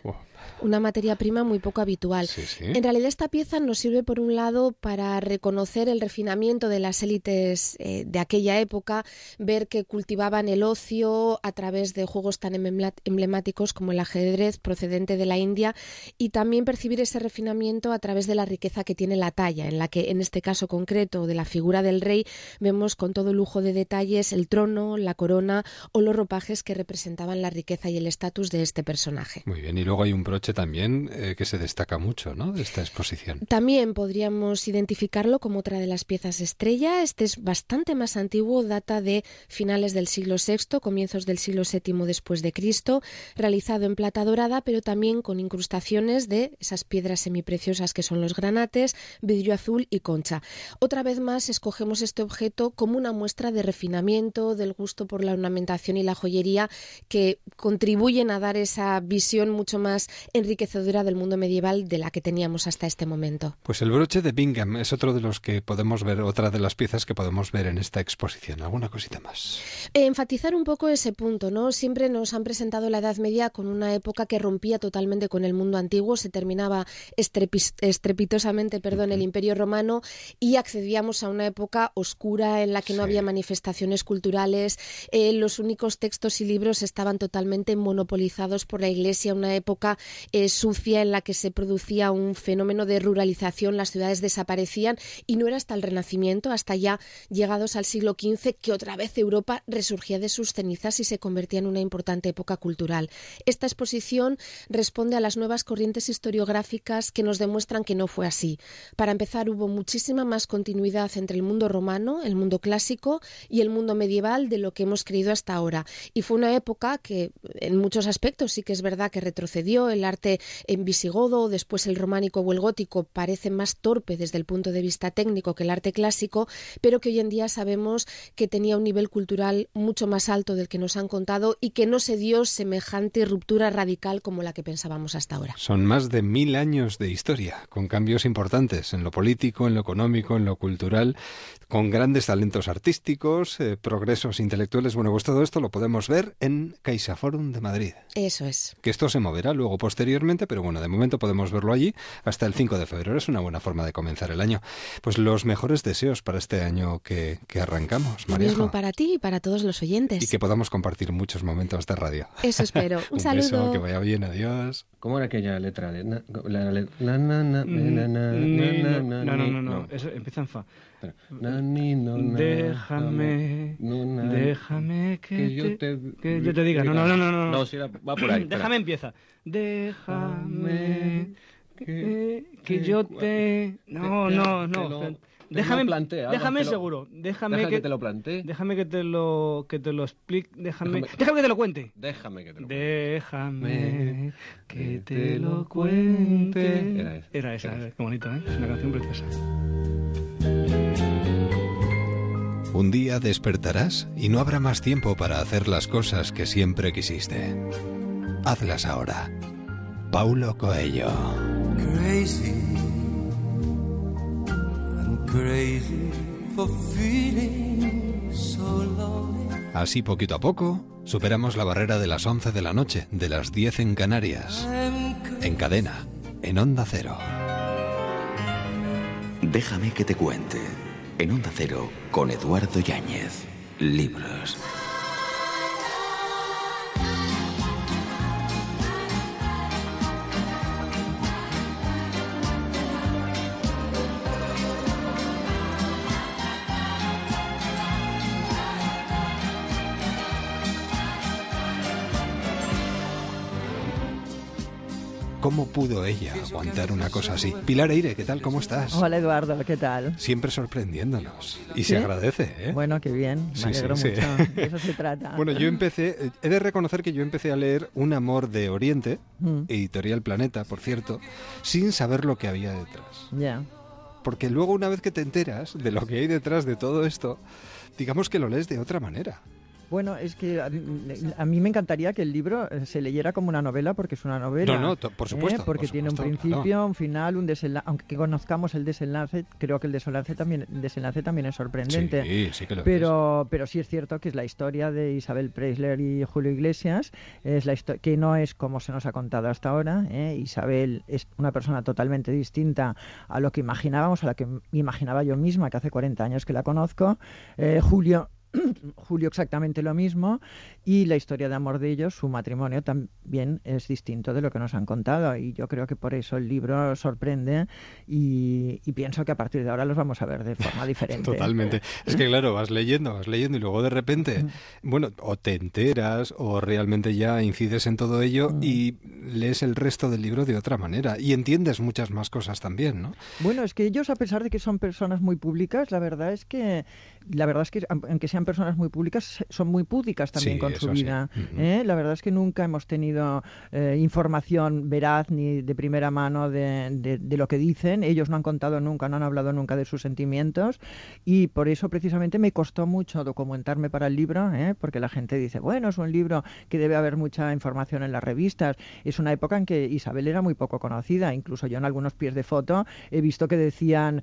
una materia prima muy poco habitual. En realidad esta pieza nos sirve por un lado para reconocer el refinamiento de las élites eh, de aquella época, ver que cultivaban el ocio a través de juegos tan emblemáticos como el ajedrez procedente de la India y también percibir ese refinamiento a través de la riqueza que tiene la talla, en la que en este caso concreto de la figura del rey vemos con todo lujo de detalles el trono, la corona o los ropajes que representaban la riqueza y el estatus de este personaje. Muy bien, y luego hay un también eh, que se destaca mucho ¿no? de esta exposición. También podríamos identificarlo como otra de las piezas estrella. Este es bastante más antiguo, data de finales del siglo VI, comienzos del siglo VII después de Cristo, realizado en plata dorada, pero también con incrustaciones de esas piedras semipreciosas que son los granates, vidrio azul y concha. Otra vez más escogemos este objeto como una muestra de refinamiento, del gusto por la ornamentación y la joyería que contribuyen a dar esa visión mucho más enriquecedora del mundo medieval de la que teníamos hasta este momento. Pues el broche de Bingham es otro de los que podemos ver, otra de las piezas que podemos ver en esta exposición. ¿Alguna cosita más? enfatizar un poco ese punto, ¿no? Siempre nos han presentado la Edad Media con una época que rompía totalmente con el mundo antiguo, se terminaba estrepitosamente, perdón, el Imperio Romano y accedíamos a una época oscura en la que no había manifestaciones culturales, eh, los únicos textos y libros estaban totalmente monopolizados por la Iglesia, una época eh, sucia en la que se producía un fenómeno de ruralización, las ciudades desaparecían y no era hasta el Renacimiento, hasta ya llegados al siglo XV, que otra vez Europa resurgía de sus cenizas y se convertía en una importante época cultural. Esta exposición responde a las nuevas corrientes historiográficas que nos demuestran que no fue así. Para empezar, hubo muchísima más continuidad entre el mundo romano, el mundo clásico y el mundo medieval de lo que hemos creído hasta ahora. Y fue una época que, en muchos aspectos, sí que es verdad que retrocedió el arte en visigodo, después el románico o el gótico parece más torpe desde el punto de vista técnico que el arte clásico, pero que hoy en día sabemos que tenía un nivel cultural mucho más alto del que nos han contado y que no se dio semejante ruptura radical como la que pensábamos hasta ahora. Son más de mil años de historia, con cambios importantes en lo político, en lo económico, en lo cultural, con grandes talentos artísticos, eh, progresos intelectuales. Bueno, pues todo esto lo podemos ver en CaixaForum de Madrid. Eso es. Que esto se moverá luego posteriormente, pero bueno, de momento podemos verlo allí hasta el 5 de febrero. Es una buena forma de comenzar el año. Pues los mejores deseos para este año que, que arrancamos, María. mismo para ti y para todos los oyentes. Y que podamos compartir muchos momentos de radio. Eso espero. Un, saludo. Beso, que vaya bien, adiós. ¿Cómo era aquella letra? no, no, no, no, eso empieza en fa. Déjame, déjame que, yo te, que yo te diga. No, no, no, no. No, no va por ahí. (clears throat) Déjame empieza. Déjame que, que yo te... No, no, no. Déjame, plantea, déjame seguro, déjame que, que, te lo plantee. Déjame que te lo que te lo explique, déjame, déjame, déjame que te lo cuente. Déjame que te lo cuente. Déjame que te lo cuente. Era esa. Era esa, qué bonito, ¿eh? Es una canción preciosa. Un día despertarás y no habrá más tiempo para hacer las cosas que siempre quisiste. Hazlas ahora. Paulo Coelho. Crazy. crazy for feeling so Así poquito a poco superamos la barrera de las 11 de la noche, de las 10 en Canarias. En cadena, en Onda Cero. Déjame que te cuente. En Onda Cero, con Eduardo Yáñez. Libros. Pudo ella aguantar una cosa así? Pilar Eire, ¿qué tal? ¿Cómo estás? Hola Eduardo, ¿qué tal? Siempre sorprendiéndonos. Y se agradece, ¿eh? Bueno, qué bien, me alegro mucho. De eso se (laughs) trata. Bueno, yo empecé, he de reconocer que yo empecé a leer Un amor de Oriente, mm. editorial Planeta, por cierto, sin saber lo que había detrás. Ya. Porque luego una vez que te enteras de lo que hay detrás de todo esto, digamos que lo lees de otra manera. Bueno, es que a, mí me encantaría que el libro eh, se leyera como una novela, porque es una novela. No, no, por supuesto. ¿eh? Porque tiene un principio, un final, un desenlace. Aunque conozcamos el desenlace, creo que el desenlace también, desenlace también es sorprendente. Sí, sí que lo pero, es. pero sí es cierto que es la historia de Isabel Preisler y Julio Iglesias, es la que no es como se nos ha contado hasta ahora. ¿eh? Isabel es una persona totalmente distinta a lo que imaginábamos, a la que imaginaba yo misma, que hace 40 años que la conozco. Julio Julio exactamente lo mismo y la historia de amor de ellos, su matrimonio también es distinto de lo que nos han contado y yo creo que por eso el libro sorprende y, pienso que a partir de ahora los vamos a ver de forma (laughs) diferente. Totalmente. Es que claro, vas leyendo, vas leyendo y luego de repente, bueno, o te enteras o realmente ya incides en todo ello y lees el resto del libro de otra manera y entiendes muchas más cosas también, ¿no? Bueno, es que ellos a pesar de que son personas muy públicas, la verdad es que la verdad es que aunque sean personas muy públicas, son muy púdicas también con su vida. ¿eh? La verdad es que nunca hemos tenido eh, información veraz ni de primera mano de, de, lo que dicen. Ellos no han contado nunca, no han hablado nunca de sus sentimientos y por eso precisamente me costó mucho documentarme para el libro, ¿eh? porque la gente dice, bueno, es un libro que debe haber mucha información en las revistas. Es una época en que Isabel era muy poco conocida, incluso yo en algunos pies de foto he visto que decían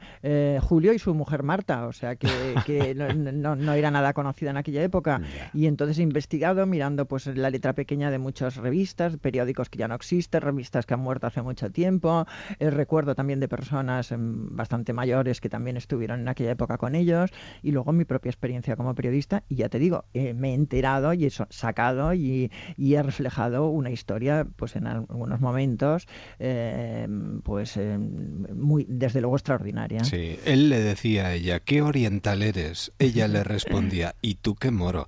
Julio y su mujer Marta, o sea que, que (laughs) no, no, era nada conocida en aquella época. Y entonces he investigado mirando pues la letra pequeña de muchas revistas, periódicos que ya no existen, revistas que han muerto hace mucho tiempo. El recuerdo también de personas em, bastante mayores que también estuvieron en aquella época con ellos. Y luego mi propia experiencia como periodista. Y ya te digo, eh, me he enterado y he sacado y, he reflejado una historia, pues en algunos momentos, em, pues em, muy, desde luego extraordinaria. Sí, él le decía a ella, ¿qué oriental eres? Ella le respondía, (laughs) ¿y tú qué moro?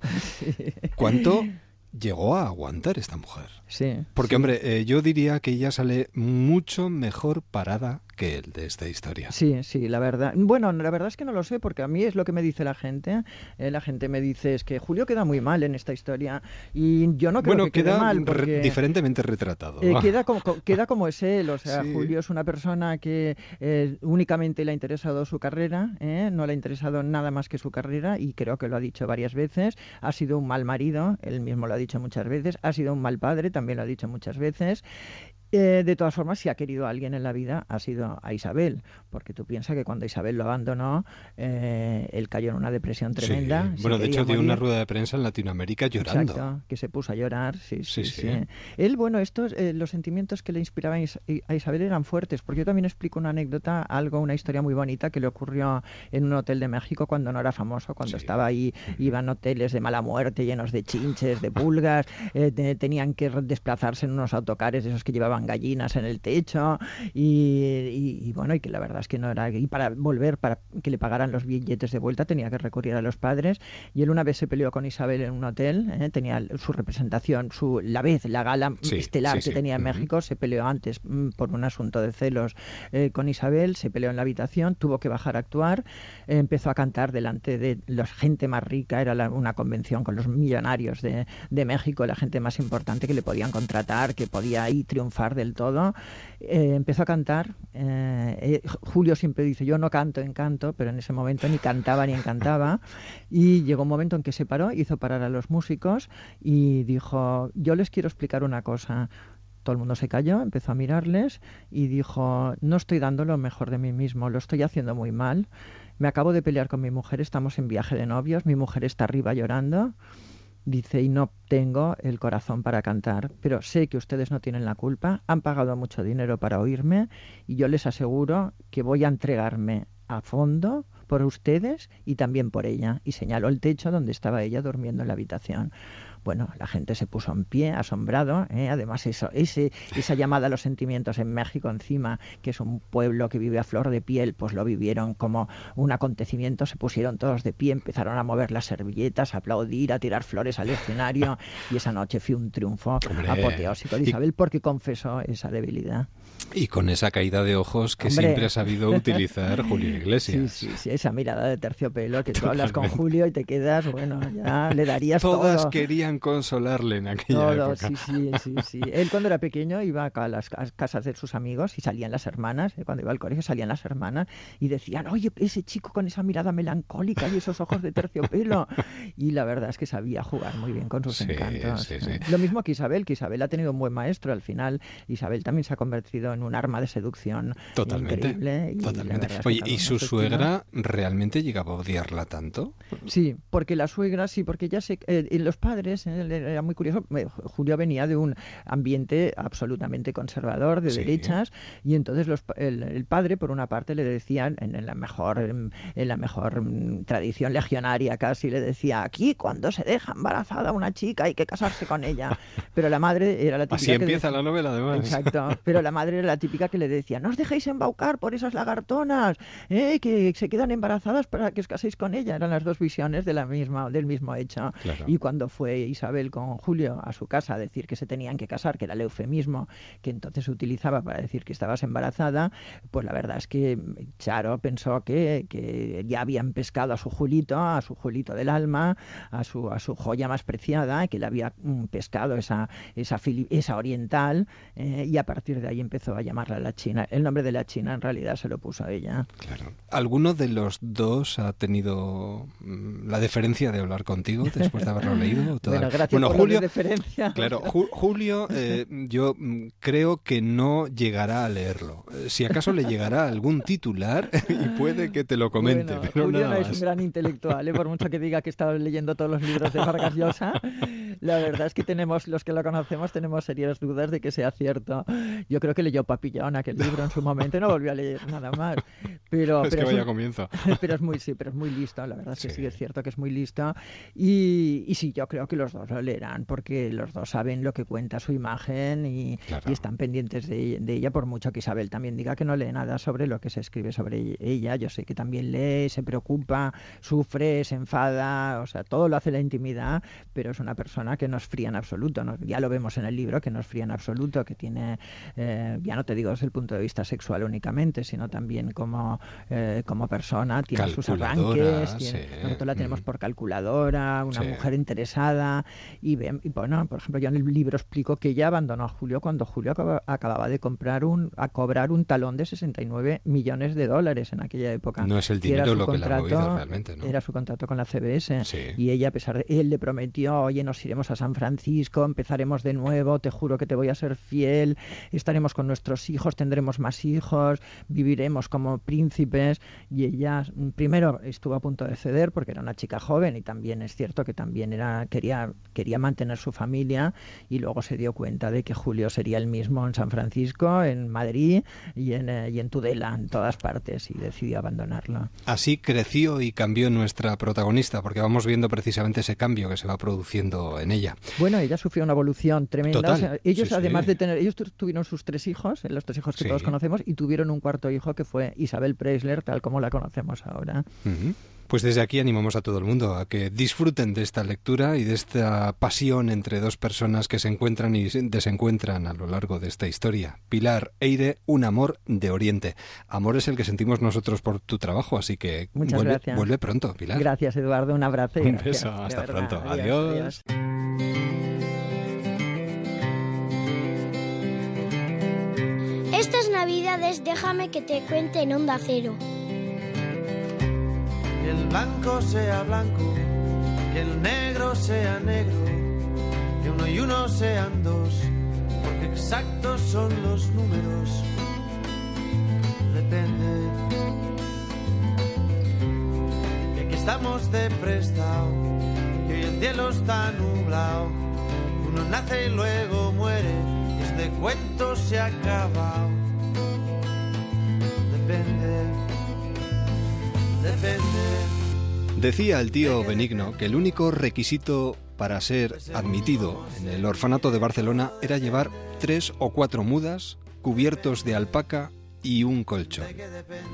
¿Cuánto momento llegó a aguantar esta mujer. Sí. Porque, hombre, eh, yo diría que ella sale mucho mejor parada que él de esta historia. Sí, sí, la verdad. Bueno, la verdad es que no lo sé, porque a mí es lo que me dice la gente. Eh, la gente me dice es que Julio queda muy mal en esta historia. Y yo no creo bueno, que quede queda mal. Porque, diferentemente retratado. eh, queda, (laughs) como, co- queda como es él. O sea, Sí. Julio es una persona que eh, únicamente le ha interesado su carrera, ¿eh? no le ha interesado nada más que su carrera, y creo que lo ha dicho varias veces. Ha sido un mal marido, él mismo lo ha dicho muchas veces. Ha sido un mal padre, también lo ha dicho muchas veces. Eh, de todas formas, si ha querido a alguien en la vida, ha sido a Isabel, porque tú piensas que cuando Isabel lo abandonó, eh, él cayó en una depresión tremenda. Bueno, de hecho, dio una rueda de prensa en Latinoamérica llorando. Exacto, que se puso a llorar, sí, sí, Sí, sí. sí. Él, bueno, estos, eh, los sentimientos que le inspiraban a Is- a Isabel eran fuertes, porque yo también explico una anécdota, algo, una historia muy bonita que le ocurrió en un hotel de México cuando no era famoso, cuando estaba ahí, iban hoteles de mala muerte llenos de chinches, de pulgas, (laughs) te- tenían que desplazarse en unos autocares esos que llevaban gallinas en el techo, y, y- y bueno, y que la verdad es que no era, y para volver, para que le pagaran los billetes de vuelta, tenía que recurrir a los padres, y él una vez se peleó con Isabel en un hotel, ¿eh? tenía su representación, su la vez, la gala Sí, estelar sí, que sí. tenía en Ujú. México, se peleó antes mm, por un asunto de celos eh, con Isabel, se peleó en la habitación, tuvo que bajar a actuar, eh, empezó a cantar delante de la gente más rica, era la- una convención con los millonarios de, de México, la gente más importante que le podían contratar, que podía ahí triunfar del todo. Eh, empezó a cantar, eh, eh, Julio siempre dice, yo no canto en canto, pero en ese momento ni cantaba ni encantaba, y llegó un momento en que se paró, hizo parar a los músicos y dijo, yo les quiero explicar una cosa. Todo el mundo se calló, empezó a mirarles y dijo, no estoy dando lo mejor de mí mismo, lo estoy haciendo muy mal. Me acabo de pelear con mi mujer, estamos en viaje de novios, mi mujer está arriba llorando. Dice, y no tengo el corazón para cantar, pero sé que ustedes no tienen la culpa, han pagado mucho dinero para oírme y yo les aseguro que voy a entregarme a fondo por ustedes y también por ella. Y señaló el techo donde estaba ella durmiendo en la habitación. Bueno, la gente se puso en pie, asombrado. ¿eh? Además, eso, ese, esa llamada a los sentimientos en México, encima, que es un pueblo que vive a flor de piel, pues lo vivieron como un acontecimiento. Se pusieron todos de pie, empezaron a mover las servilletas, a aplaudir, a tirar flores al escenario. Y esa noche fue un triunfo Hombre, apoteósico de Isabel porque confesó esa debilidad. Y con esa caída de ojos que Hombre. siempre ha sabido utilizar Julio (laughs) Iglesias. Sí, sí, sí, esa mirada de terciopelo que tú hablas con Totalmente. Julio y te quedas, bueno, ya le darías Todas todo. querían consolarle en aquella Todo, época. sí, sí, sí, sí. Él cuando era pequeño iba a las ca- casas de sus amigos y salían las hermanas, eh, cuando iba al colegio salían las hermanas y decían, oye, ese chico con esa mirada melancólica y esos ojos de terciopelo. (laughs) Y la verdad es que sabía jugar muy bien con sus Sí, encantos. sí, sí. Lo mismo que Isabel, que Isabel ha tenido un buen maestro. Al final, Isabel también se ha convertido en un arma de seducción Totalmente. increíble. y la Totalmente. verdad es que Oye, cada ¿y uno su suegra realmente llegaba a odiarla tanto? Sí, porque la suegra, sí, porque ya sé, eh, y los padres, eh, era muy curioso, eh, Julio venía de un ambiente absolutamente conservador, de Sí. derechas, y entonces los, el, el padre, por una parte, le decían, en, en la mejor, en la mejor mm, tradición legionaria casi, le decía, aquí cuando se deja embarazada una chica hay que casarse con ella. (laughs) Pero la madre era la típica Así que empieza decía- la novela, además. Exacto, pero la madre era la típica que le decía, no os dejéis embaucar por esas lagartonas, ¿eh? que se quedan embarazadas para que os caséis con ella. Eran las dos visiones de la misma, del mismo hecho. Claro. Y cuando fue Isabel con Julio a su casa a decir que se tenían que casar, que era el eufemismo que entonces se utilizaba para decir que estabas embarazada, pues la verdad es que Charo pensó que, que ya habían pescado a su Julito, a su Julito del alma, a su, a su joya más preciada, que le había mm, pescado esa, esa, esa oriental, eh, y a partir de ahí empezó a llamarla la China. El nombre de la China en realidad se lo puso ella. Claro. ¿Alguno de los dos ha tenido mm, la deferencia de hablar contigo después de haberlo leído? (laughs) Toda- Bueno, gracias Bueno, por Julio, la deferencia. Claro, (laughs) Ju- Julio, eh, yo mm, creo que no llegará a leerlo. Eh, Si acaso le llegará algún titular (laughs) y puede que te lo comente, Bueno, pero Julio nada no es más. un gran intelectual, ¿eh? por mucho que diga que he estado leyendo todos los libros de Vargas Llosa. La verdad es que tenemos, los que lo conocemos, tenemos serias dudas de que sea cierto. Yo creo que leyó Papillón aquel libro en su momento y no volvió a leer nada más. Pero, (laughs) Es pero que vaya un- comienzo. (laughs) pero es muy, sí, pero es muy listo, la verdad es que sí, es cierto que es muy listo. Y, y sí, yo creo que los dos lo leerán, porque los dos saben lo que cuenta su imagen y, están pendientes de, ella, por mucho que Isabel también diga que no lee nada sobre lo que se escribe sobre ella. Yo sé que también lee, se preocupa, sufre, se enfada, o sea, todo lo hace la intimidad, pero es una persona que no es fría en absoluto. Ya lo vemos en el libro, que no es fría en absoluto, que tiene, eh, ya no te digo desde el punto de vista sexual únicamente, sino también como, eh, como persona, tiene sus arranques, nosotros la tenemos mm. por calculadora, una mujer interesada, y, y, bueno, por ejemplo, yo en el libro explico que ella abandonó a Julio cuando Julio acababa de comprar un, a cobrar un talón de 69 millones de dólares en aquella época. No es el dinero lo que la ha movido realmente, ¿no? Era su contrato con la CBS. Y ella, a pesar de él, le prometió, oye, nos iremos a San Francisco, empezaremos de nuevo, te juro que te voy a ser fiel, estaremos con nuestros hijos, tendremos más hijos, viviremos como príncipes. Y ella, primero, estuvo a punto de ceder porque era una chica joven y también es cierto que también era quería quería mantener su familia y luego se dio cuenta de que Julio sería el mismo en San Francisco, en Madrid y en, eh, y en Tudela, en todas partes y decidió abandonarlo. Así creció y cambió nuestra protagonista porque vamos viendo precisamente ese cambio que se va produciendo en ella. Bueno, ella sufrió una evolución tremenda. ellos además de tener ellos tuvieron sus tres hijos, los tres hijos que todos conocemos y tuvieron un cuarto hijo que fue Isabel Preisler tal como la conocemos ahora. Pues desde aquí animamos a todo el mundo a que disfruten de esta lectura y de esta pasión entre dos personas que se encuentran y desencuentran a lo largo de esta historia. Pilar Eire, un amor de Oriente. Amor es el que sentimos nosotros por tu trabajo, así que vuelve, vuelve, pronto, Pilar. Gracias, Eduardo. Un abrazo. un beso. Hasta pronto. adiós. Navidades déjame que te cuente en Onda Cero que el blanco sea blanco, que el negro sea negro, que uno y uno sean dos, porque exactos son los números. Depende. Que aquí estamos de prestado, que hoy el cielo está nublado. Uno nace y luego muere, este cuento se ha acabado. Decía el tío Benigno que el único requisito para ser admitido en el orfanato de Barcelona era llevar tres o cuatro mudas cubiertos de alpaca y un colchón.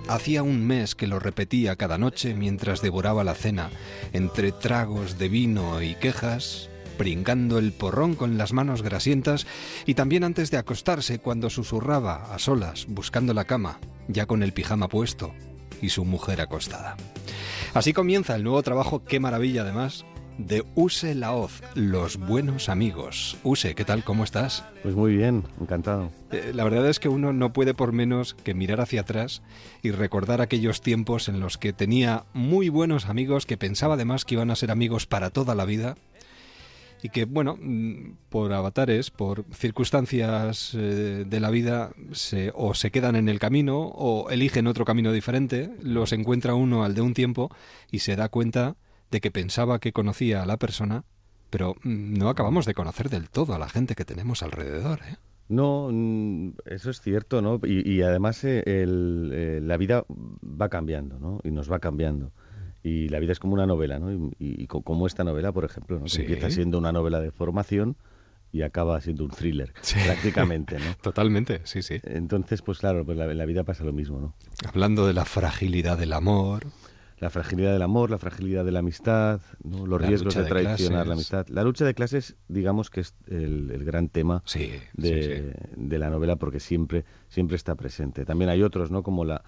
Hacía un mes que lo repetía cada noche mientras devoraba la cena, entre tragos de vino y quejas, pringando el porrón con las manos grasientas y también antes de acostarse cuando susurraba a solas, buscando la cama, ya con el pijama puesto, y su mujer acostada. Así comienza el nuevo trabajo, qué maravilla además, de Use Laoz, Los Buenos Amigos. Use, ¿qué tal? ¿Cómo estás? Pues muy bien, encantado. Eh, la verdad es que uno no puede por menos que mirar hacia atrás y recordar aquellos tiempos en los que tenía muy buenos amigos que pensaba además que iban a ser amigos para toda la vida y que, bueno, mm, por avatares, por circunstancias eh, de la vida, se, o se quedan en el camino o eligen otro camino diferente, los encuentra uno al de un tiempo y se da cuenta de que pensaba que conocía a la persona, pero mm, no acabamos de conocer del todo a la gente que tenemos alrededor. ¿eh? No, mm, eso es cierto, ¿no? Y, además eh, el, la vida va cambiando, ¿no? Y nos va cambiando y la vida es como una novela, ¿no? Y, como esta novela, por ejemplo, ¿no? que empieza siendo una novela de formación y acaba siendo un thriller, prácticamente, ¿no? (laughs) Totalmente, sí, sí. Entonces, pues claro, pues la, la, vida pasa lo mismo, ¿no? Hablando de la fragilidad del amor. La fragilidad del amor, la fragilidad de la amistad, los riesgos de, traicionar la amistad. La lucha de clases, digamos que es el, gran tema de, de, la novela porque siempre, siempre está presente. También hay otros, ¿no? Como la,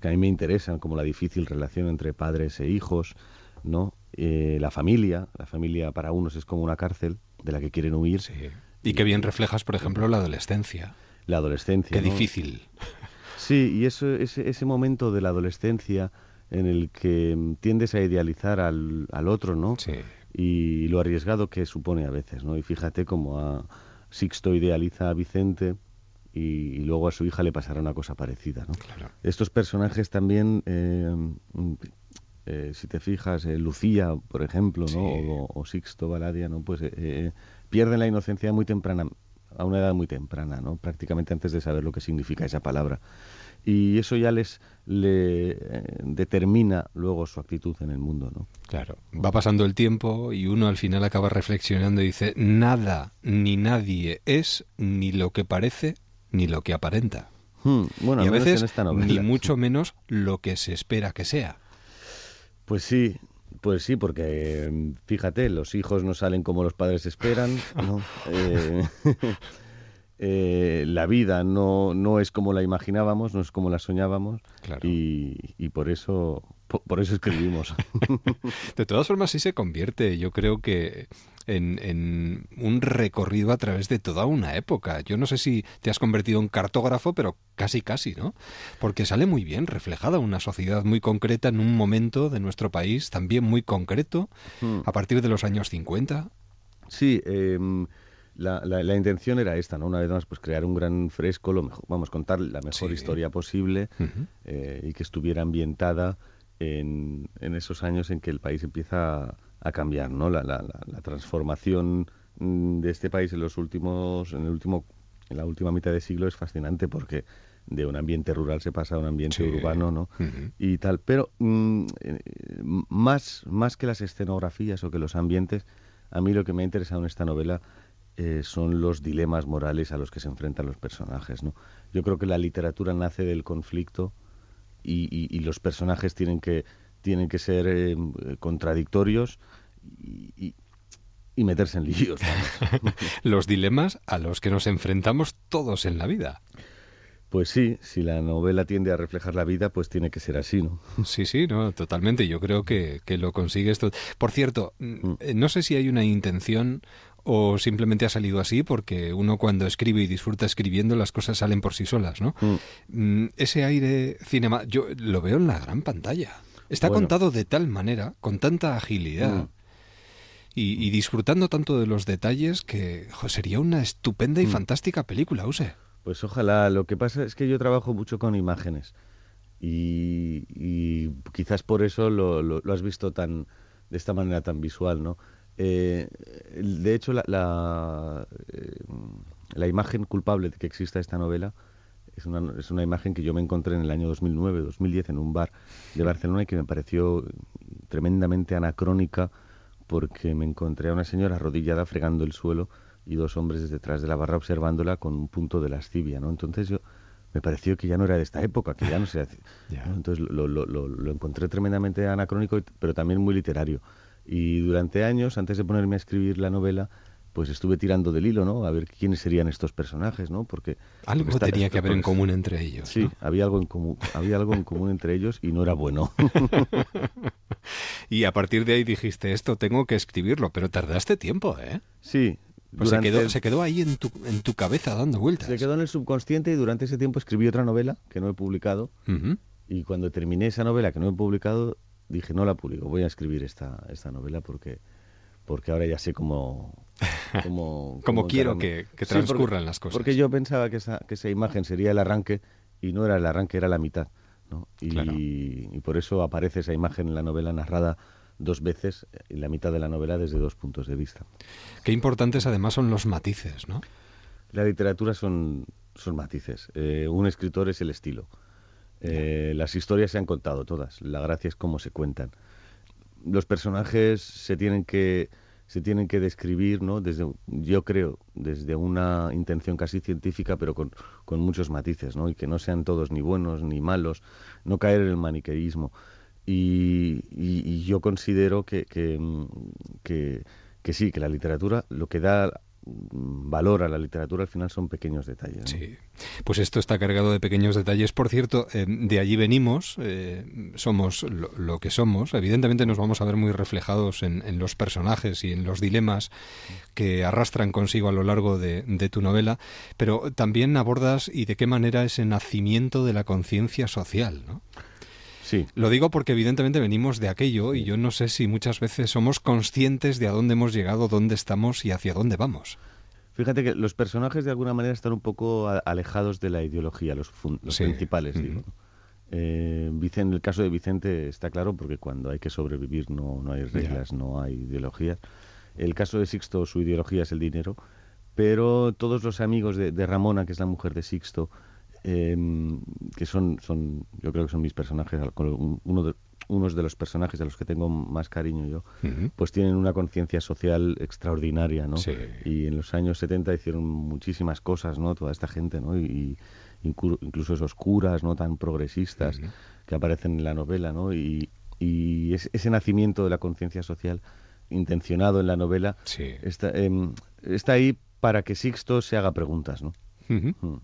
que a mí me interesan, como la difícil relación entre padres e hijos, ¿no? Eh, la familia, la familia para unos es como una cárcel de la que quieren huir. Y qué bien reflejas, por ejemplo, la adolescencia. La adolescencia. Qué difícil. Sí, y eso, ese, ese momento de la adolescencia en el que tiendes a idealizar al, al otro, ¿no? Sí. Y lo arriesgado que supone a veces, ¿no? Y fíjate cómo a Sixto idealiza a Vicente y, luego a su hija le pasará una cosa parecida. ¿no? Estos personajes también, eh, eh, si te fijas, eh, Lucía, por ejemplo, ¿no? o, Sixto Baladia, ¿no? pues pierden la inocencia muy temprana a una edad muy temprana, ¿no? prácticamente antes de saber lo que significa esa palabra. Y eso ya les le determina luego su actitud en el mundo. ¿no? Claro, va pasando el tiempo y uno al final acaba reflexionando y dice, nada ni nadie es ni lo que parece ni lo que aparenta. Hmm, bueno, y a veces ni mucho menos lo que se espera que sea. Pues sí, pues sí, porque fíjate, los hijos no salen como los padres esperan, ¿no? (laughs) Eh, (laughs) eh, la vida no, no es como la imaginábamos, no es como la soñábamos, y, y por eso por, eso escribimos. (laughs) de todas formas, sí se convierte, yo creo que en, un recorrido a través de toda una época. Yo no sé si te has convertido en cartógrafo, pero casi casi, ¿no? Porque sale muy bien reflejada una sociedad muy concreta en un momento de nuestro país también muy concreto, hmm. a partir de los años 50. Sí, em, la, la, intención era esta, ¿no? Una vez más, pues crear un gran fresco, lo mejor, vamos, contar la mejor historia posible eh, y que estuviera ambientada en, en, esos años en que el país empieza a cambiar, ¿no? La, la, la, transformación mm, de este país en los últimos, en el último, en la última mitad de siglo es fascinante porque de un ambiente rural se pasa a un ambiente urbano, ¿no? Y tal, pero mm, eh, más, más que las escenografías o que los ambientes, a mí lo que me ha interesado en esta novela eh, son los dilemas morales a los que se enfrentan los personajes, ¿no? Yo creo que la literatura nace del conflicto y, y los personajes tienen que tienen que ser eh, contradictorios y, meterse en líos. (laughs) los dilemas a los que nos enfrentamos todos en la vida. Pues sí, si la novela tiende a reflejar la vida, pues tiene que ser así, ¿no? Sí, sí, no, totalmente. Yo creo que, que lo consigues. Por cierto, mm. eh, no sé si hay una intención o simplemente ha salido así porque uno cuando escribe y disfruta escribiendo las cosas salen por sí solas, ¿no? Mm. Mm, ese aire cinema, yo lo veo en la gran pantalla. Está contado de tal manera, con tanta agilidad. Mm. Y, disfrutando tanto de los detalles que sería una estupenda y mm. fantástica película, Use. Pues ojalá. Lo que pasa es que yo trabajo mucho con imágenes y, quizás por eso lo, has visto tan de esta manera tan visual, ¿no? Eh, de hecho, la, la, eh, la, imagen culpable de que exista esta novela es una, es una imagen que yo me encontré en el año 2009, 2010 en un bar de Barcelona y que me pareció tremendamente anacrónica porque me encontré a una señora arrodillada fregando el suelo y dos hombres detrás de la barra observándola con un punto de lascivia, ¿no? Entonces yo me pareció que ya no era de esta época, que ya no se (laughs) hace. Entonces lo, lo, lo, lo, encontré tremendamente anacrónico, pero también muy literario. Y durante años, antes de ponerme a escribir la novela, pues estuve tirando del hilo, ¿no? A ver quiénes serían estos personajes, ¿no? Porque algo tenía que haber en común entre ellos. Sí, había algo en común, había algo en común entre ellos y no era bueno. (laughs) y a partir de ahí dijiste esto tengo que escribirlo, pero tardaste tiempo, ¿eh? Sí. Pues se, quedó, se quedó ahí en tu, en tu cabeza dando vueltas. Se quedó en el subconsciente y durante ese tiempo escribí otra novela que no he publicado. Y cuando terminé esa novela que no he publicado, dije, no la publico, voy a escribir esta, esta novela porque porque ahora ya sé cómo... (laughs) Cómo, quiero que, transcurran las cosas. Porque yo pensaba que esa, que esa imagen sería el arranque y no era el arranque, era la mitad. ¿no? Y, por eso aparece esa imagen en la novela narrada dos veces en la mitad de la novela desde dos puntos de vista. Qué importantes además son los matices, ¿no? La literatura son, son matices. Eh, un escritor es el estilo. Eh, las historias se han contado todas. La gracia es cómo se cuentan los personajes se tienen que se tienen que describir, ¿no? Desde, yo creo, desde una intención casi científica, pero con, muchos matices, ¿no? Y que no sean todos ni buenos ni malos, no caer en el maniqueísmo. Y, y, yo considero que, que, que, que, sí, que la literatura lo que da valor a la literatura al final son pequeños detalles. Sí, pues esto está cargado de pequeños detalles. Por cierto, eh, de allí venimos, eh, somos lo, que somos. Evidentemente nos vamos a ver muy reflejados en, los personajes y en los dilemas que arrastran consigo a lo largo de, de tu novela, pero también abordas y de qué manera ese nacimiento de la conciencia social, ¿no? Sí. Lo digo porque evidentemente venimos de aquello y yo no sé si muchas veces somos conscientes de a dónde hemos llegado, dónde estamos y hacia dónde vamos. Fíjate que los personajes de alguna manera están un poco alejados de la ideología, los, principales, digo. Eh, en el caso de Vicente está claro porque cuando hay que sobrevivir no, no hay reglas, no hay ideología. El caso de Sixto, su ideología es el dinero, pero todos los amigos de, Ramona, que es la mujer de Sixto, em, que son, son, yo creo que son mis personajes, uno de, unos de los personajes de los que tengo más cariño yo, pues tienen una conciencia social extraordinaria, ¿no? Y en los años 70 hicieron muchísimas cosas, ¿no? Toda esta gente, ¿no? Y, incluso esos curas, ¿no? Tan progresistas que aparecen en la novela, ¿no? Y, ese nacimiento de la conciencia social intencionado en la novela está, em, está ahí para que Sixto se haga preguntas, ¿no? Mm.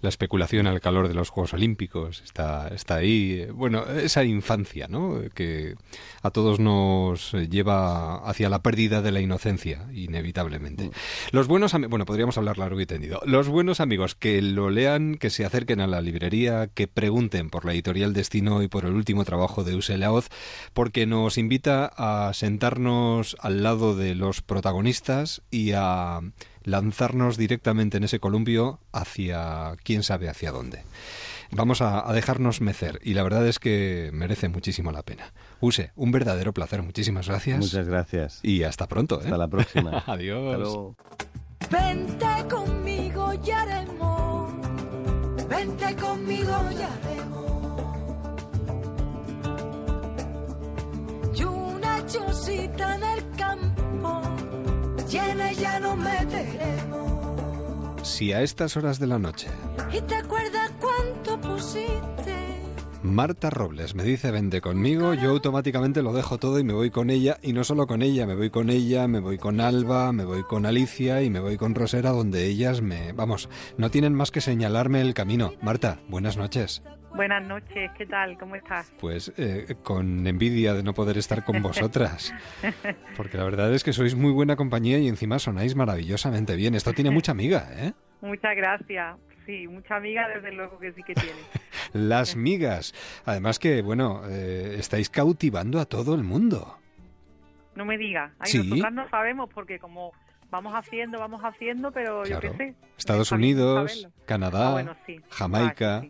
La especulación al calor de los Juegos Olímpicos está, está ahí. Bueno, esa infancia, ¿no? Que a todos nos lleva hacia la pérdida de la inocencia, inevitablemente. Mm. Los buenos amigos, bueno, podríamos hablar largo y tendido. Los buenos amigos que lo lean, que se acerquen a la librería, que pregunten por la editorial Destino y por el último trabajo de Use Laoz, porque nos invita a sentarnos al lado de los protagonistas y a lanzarnos directamente en ese columpio hacia quién sabe hacia dónde. Vamos a, dejarnos mecer y la verdad es que merece muchísimo la pena. Use, un verdadero placer. Muchísimas gracias. Muchas gracias. Y hasta pronto. ¿eh? Hasta la próxima. (laughs) Adiós. Vente conmigo y haremos. Vente conmigo y haremos. Y una nos meteremos. Si a estas horas de la noche. ¿Y te acuerdas cuánto pusiste? Marta Robles me dice vende conmigo, yo automáticamente lo dejo todo y me voy con ella, y no solo con ella, me voy con ella, me voy con Alba, me voy con Alicia y me voy con Rosera, donde ellas me... Vamos, no tienen más que señalarme el camino. Marta, buenas noches. Buenas noches, ¿qué tal? ¿Cómo estás? Pues eh, con envidia de no poder estar con vosotras. Porque la verdad es que sois muy buena compañía y encima sonáis maravillosamente bien. Esto tiene mucha amiga, ¿eh? Muchas gracias. Sí, mucha amiga desde luego que sí que tiene. (laughs) Las migas. Además que, bueno, eh, estáis cautivando a todo el mundo. No me diga. Sí. Nosotras no sabemos porque como vamos haciendo, vamos haciendo, pero yo qué sé. Estados Unidos, Canadá, ah, Jamaica.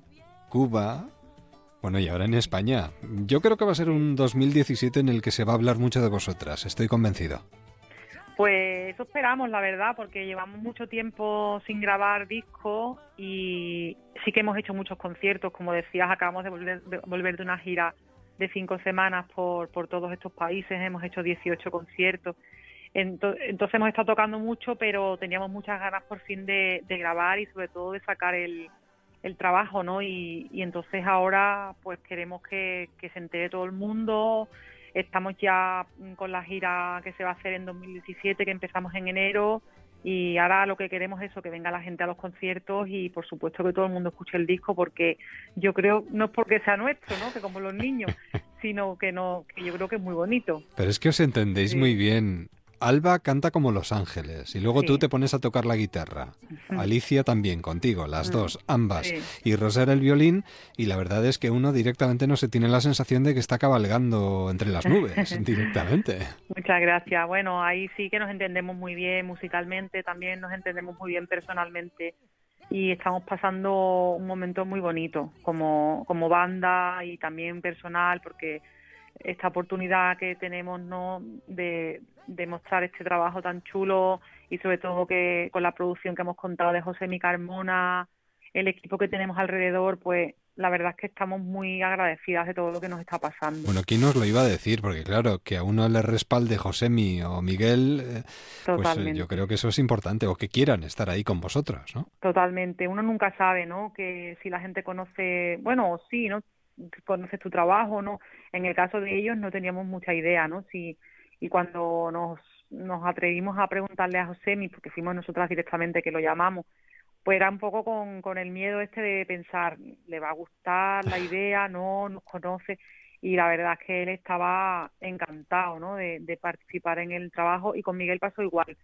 Cuba. Bueno, y ahora en España. Yo creo que va a ser un 2017 en el que se va a hablar mucho de vosotras, estoy convencido. Pues eso esperamos, la verdad, porque llevamos mucho tiempo sin grabar discos y sí que hemos hecho muchos conciertos, como decías, acabamos de volver de, volver de una gira de cinco semanas por, por todos estos países, hemos hecho 18 conciertos. Entonces, hemos estado tocando mucho, pero teníamos muchas ganas por fin de grabar y sobre todo de sacar el, el trabajo, ¿no? Y, entonces ahora pues queremos que, se entere todo el mundo. Estamos ya con la gira que se va a hacer en 2017, que empezamos en enero. Y ahora lo que queremos es eso, que venga la gente a los conciertos y por supuesto que todo el mundo escuche el disco porque yo creo, no es porque sea nuestro, ¿no? Que como los niños, (laughs) sino que no, que yo creo que es muy bonito. Pero es que os entendéis muy bien. Alba canta como Los Ángeles y luego tú te pones a tocar la guitarra. (laughs) Alicia también contigo, las dos, ambas. Y Rosera el violín y la verdad es que uno directamente no se tiene la sensación de que está cabalgando entre las nubes, (laughs) directamente. Muchas gracias. Bueno, ahí sí que nos entendemos muy bien musicalmente, también nos entendemos muy bien personalmente y estamos pasando un momento muy bonito como, como banda y también personal porque esta oportunidad que tenemos no de, de, mostrar este trabajo tan chulo y sobre todo que con la producción que hemos contado de José Mi Carmona, el equipo que tenemos alrededor, pues la verdad es que estamos muy agradecidas de todo lo que nos está pasando. Bueno, ¿quién nos lo iba a decir? Porque claro, que a uno le respalde Josemi o Miguel, eh, pues eh, yo creo que eso es importante, o que quieran estar ahí con vosotras, ¿no? Totalmente. Uno nunca sabe, ¿no? Que si la gente conoce, bueno, sí, ¿no? Conoces tu trabajo, ¿no? En el caso de ellos no teníamos mucha idea, ¿no? Y cuando nos, nos atrevimos a preguntarle a Josemi, porque fuimos nosotras directamente que lo llamamos, pues era un poco con, con el miedo este de pensar, ¿le va a gustar la idea? ¿No? ¿Nos conoce? Y la verdad es que él estaba encantado, ¿no? De, de participar en el trabajo y con Miguel pasó igual.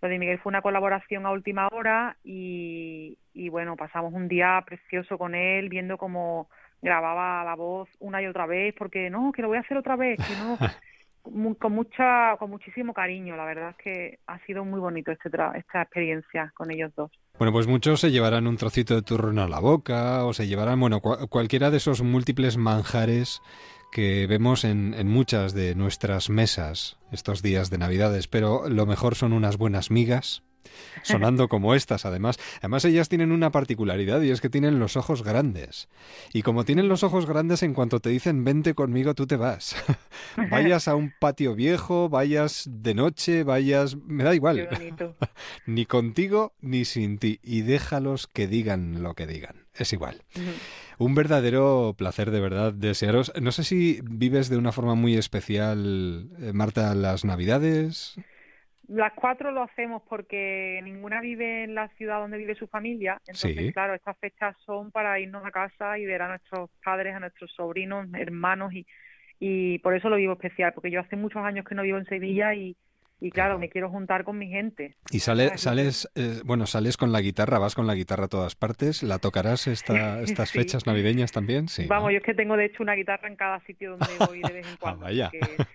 Lo de Miguel fue una colaboración a última hora y, y bueno, pasamos un día precioso con él viendo cómo grababa la voz una y otra vez porque no, que lo voy a hacer otra vez, sino (laughs) con mucha con muchísimo cariño, la verdad es que ha sido muy bonito este esta experiencia con ellos dos. Bueno, pues muchos se llevarán un trocito de turrón a la boca o se llevarán, bueno, cualquiera de esos múltiples manjares que vemos en, en, muchas de nuestras mesas estos días de Navidades, pero lo mejor son unas buenas migas sonando como estas, además. Además, ellas tienen una particularidad y es que tienen los ojos grandes. Y como tienen los ojos grandes, en cuanto te dicen vente conmigo, tú te vas. (laughs) vayas a un patio viejo, vayas de noche, vayas. Me da igual. (laughs) ni contigo ni sin ti. Y déjalos que digan lo que digan. Es igual. Un verdadero placer, de verdad, desearos. No sé si vives de una forma muy especial, eh, Marta, las Navidades. Las cuatro lo hacemos porque ninguna vive en la ciudad donde vive su familia. Entonces, claro, estas fechas son para irnos a casa y ver a nuestros padres, a nuestros sobrinos, hermanos y, y por eso lo vivo especial, porque yo hace muchos años que no vivo en Sevilla y, y claro, me quiero juntar con mi gente. Y sale, sales, eh, bueno, sales con la guitarra, vas con la guitarra a todas partes. ¿La tocarás esta, (laughs) estas fechas navideñas también? Sí. Vamos, yo es que tengo de hecho una guitarra en cada sitio donde voy de vez en (laughs) ah, cuando.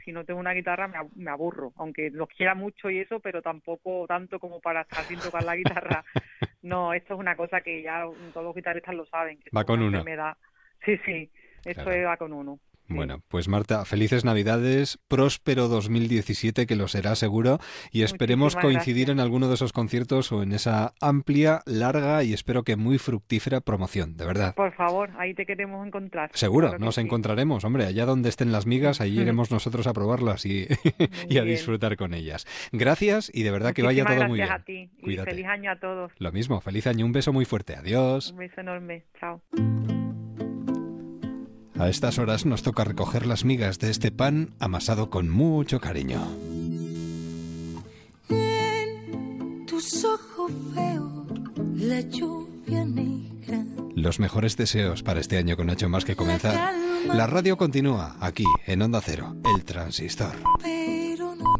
si no tengo una guitarra me, aburro, aunque los quiera mucho y eso, pero tampoco tanto como para estar sin tocar la guitarra. (laughs) No, esto es una cosa que ya todos los guitarristas lo saben. Que va con uno. Sí, sí, esto va con uno. Bueno, pues Marta, felices Navidades, próspero 2017, que lo será seguro, y esperemos coincidir en alguno de esos conciertos o en esa amplia, larga y espero que muy fructífera promoción, de verdad. Por favor, ahí te queremos encontrar. Seguro, nos encontraremos, hombre, allá donde estén las migas, allí (laughs) iremos nosotros a probarlas y, (laughs) y a disfrutar con ellas. Gracias y de verdad que vaya todo muy bien. a ti y feliz año a todos. Lo mismo, feliz año, un beso muy fuerte, adiós. Un beso enorme, chao. A estas horas nos toca recoger las migas de este pan amasado con mucho cariño. tus ojos veo la lluvia negra. Los mejores deseos para este año con hecho más que comenzar. La radio continúa aquí en Onda Cero, el transistor. Pero no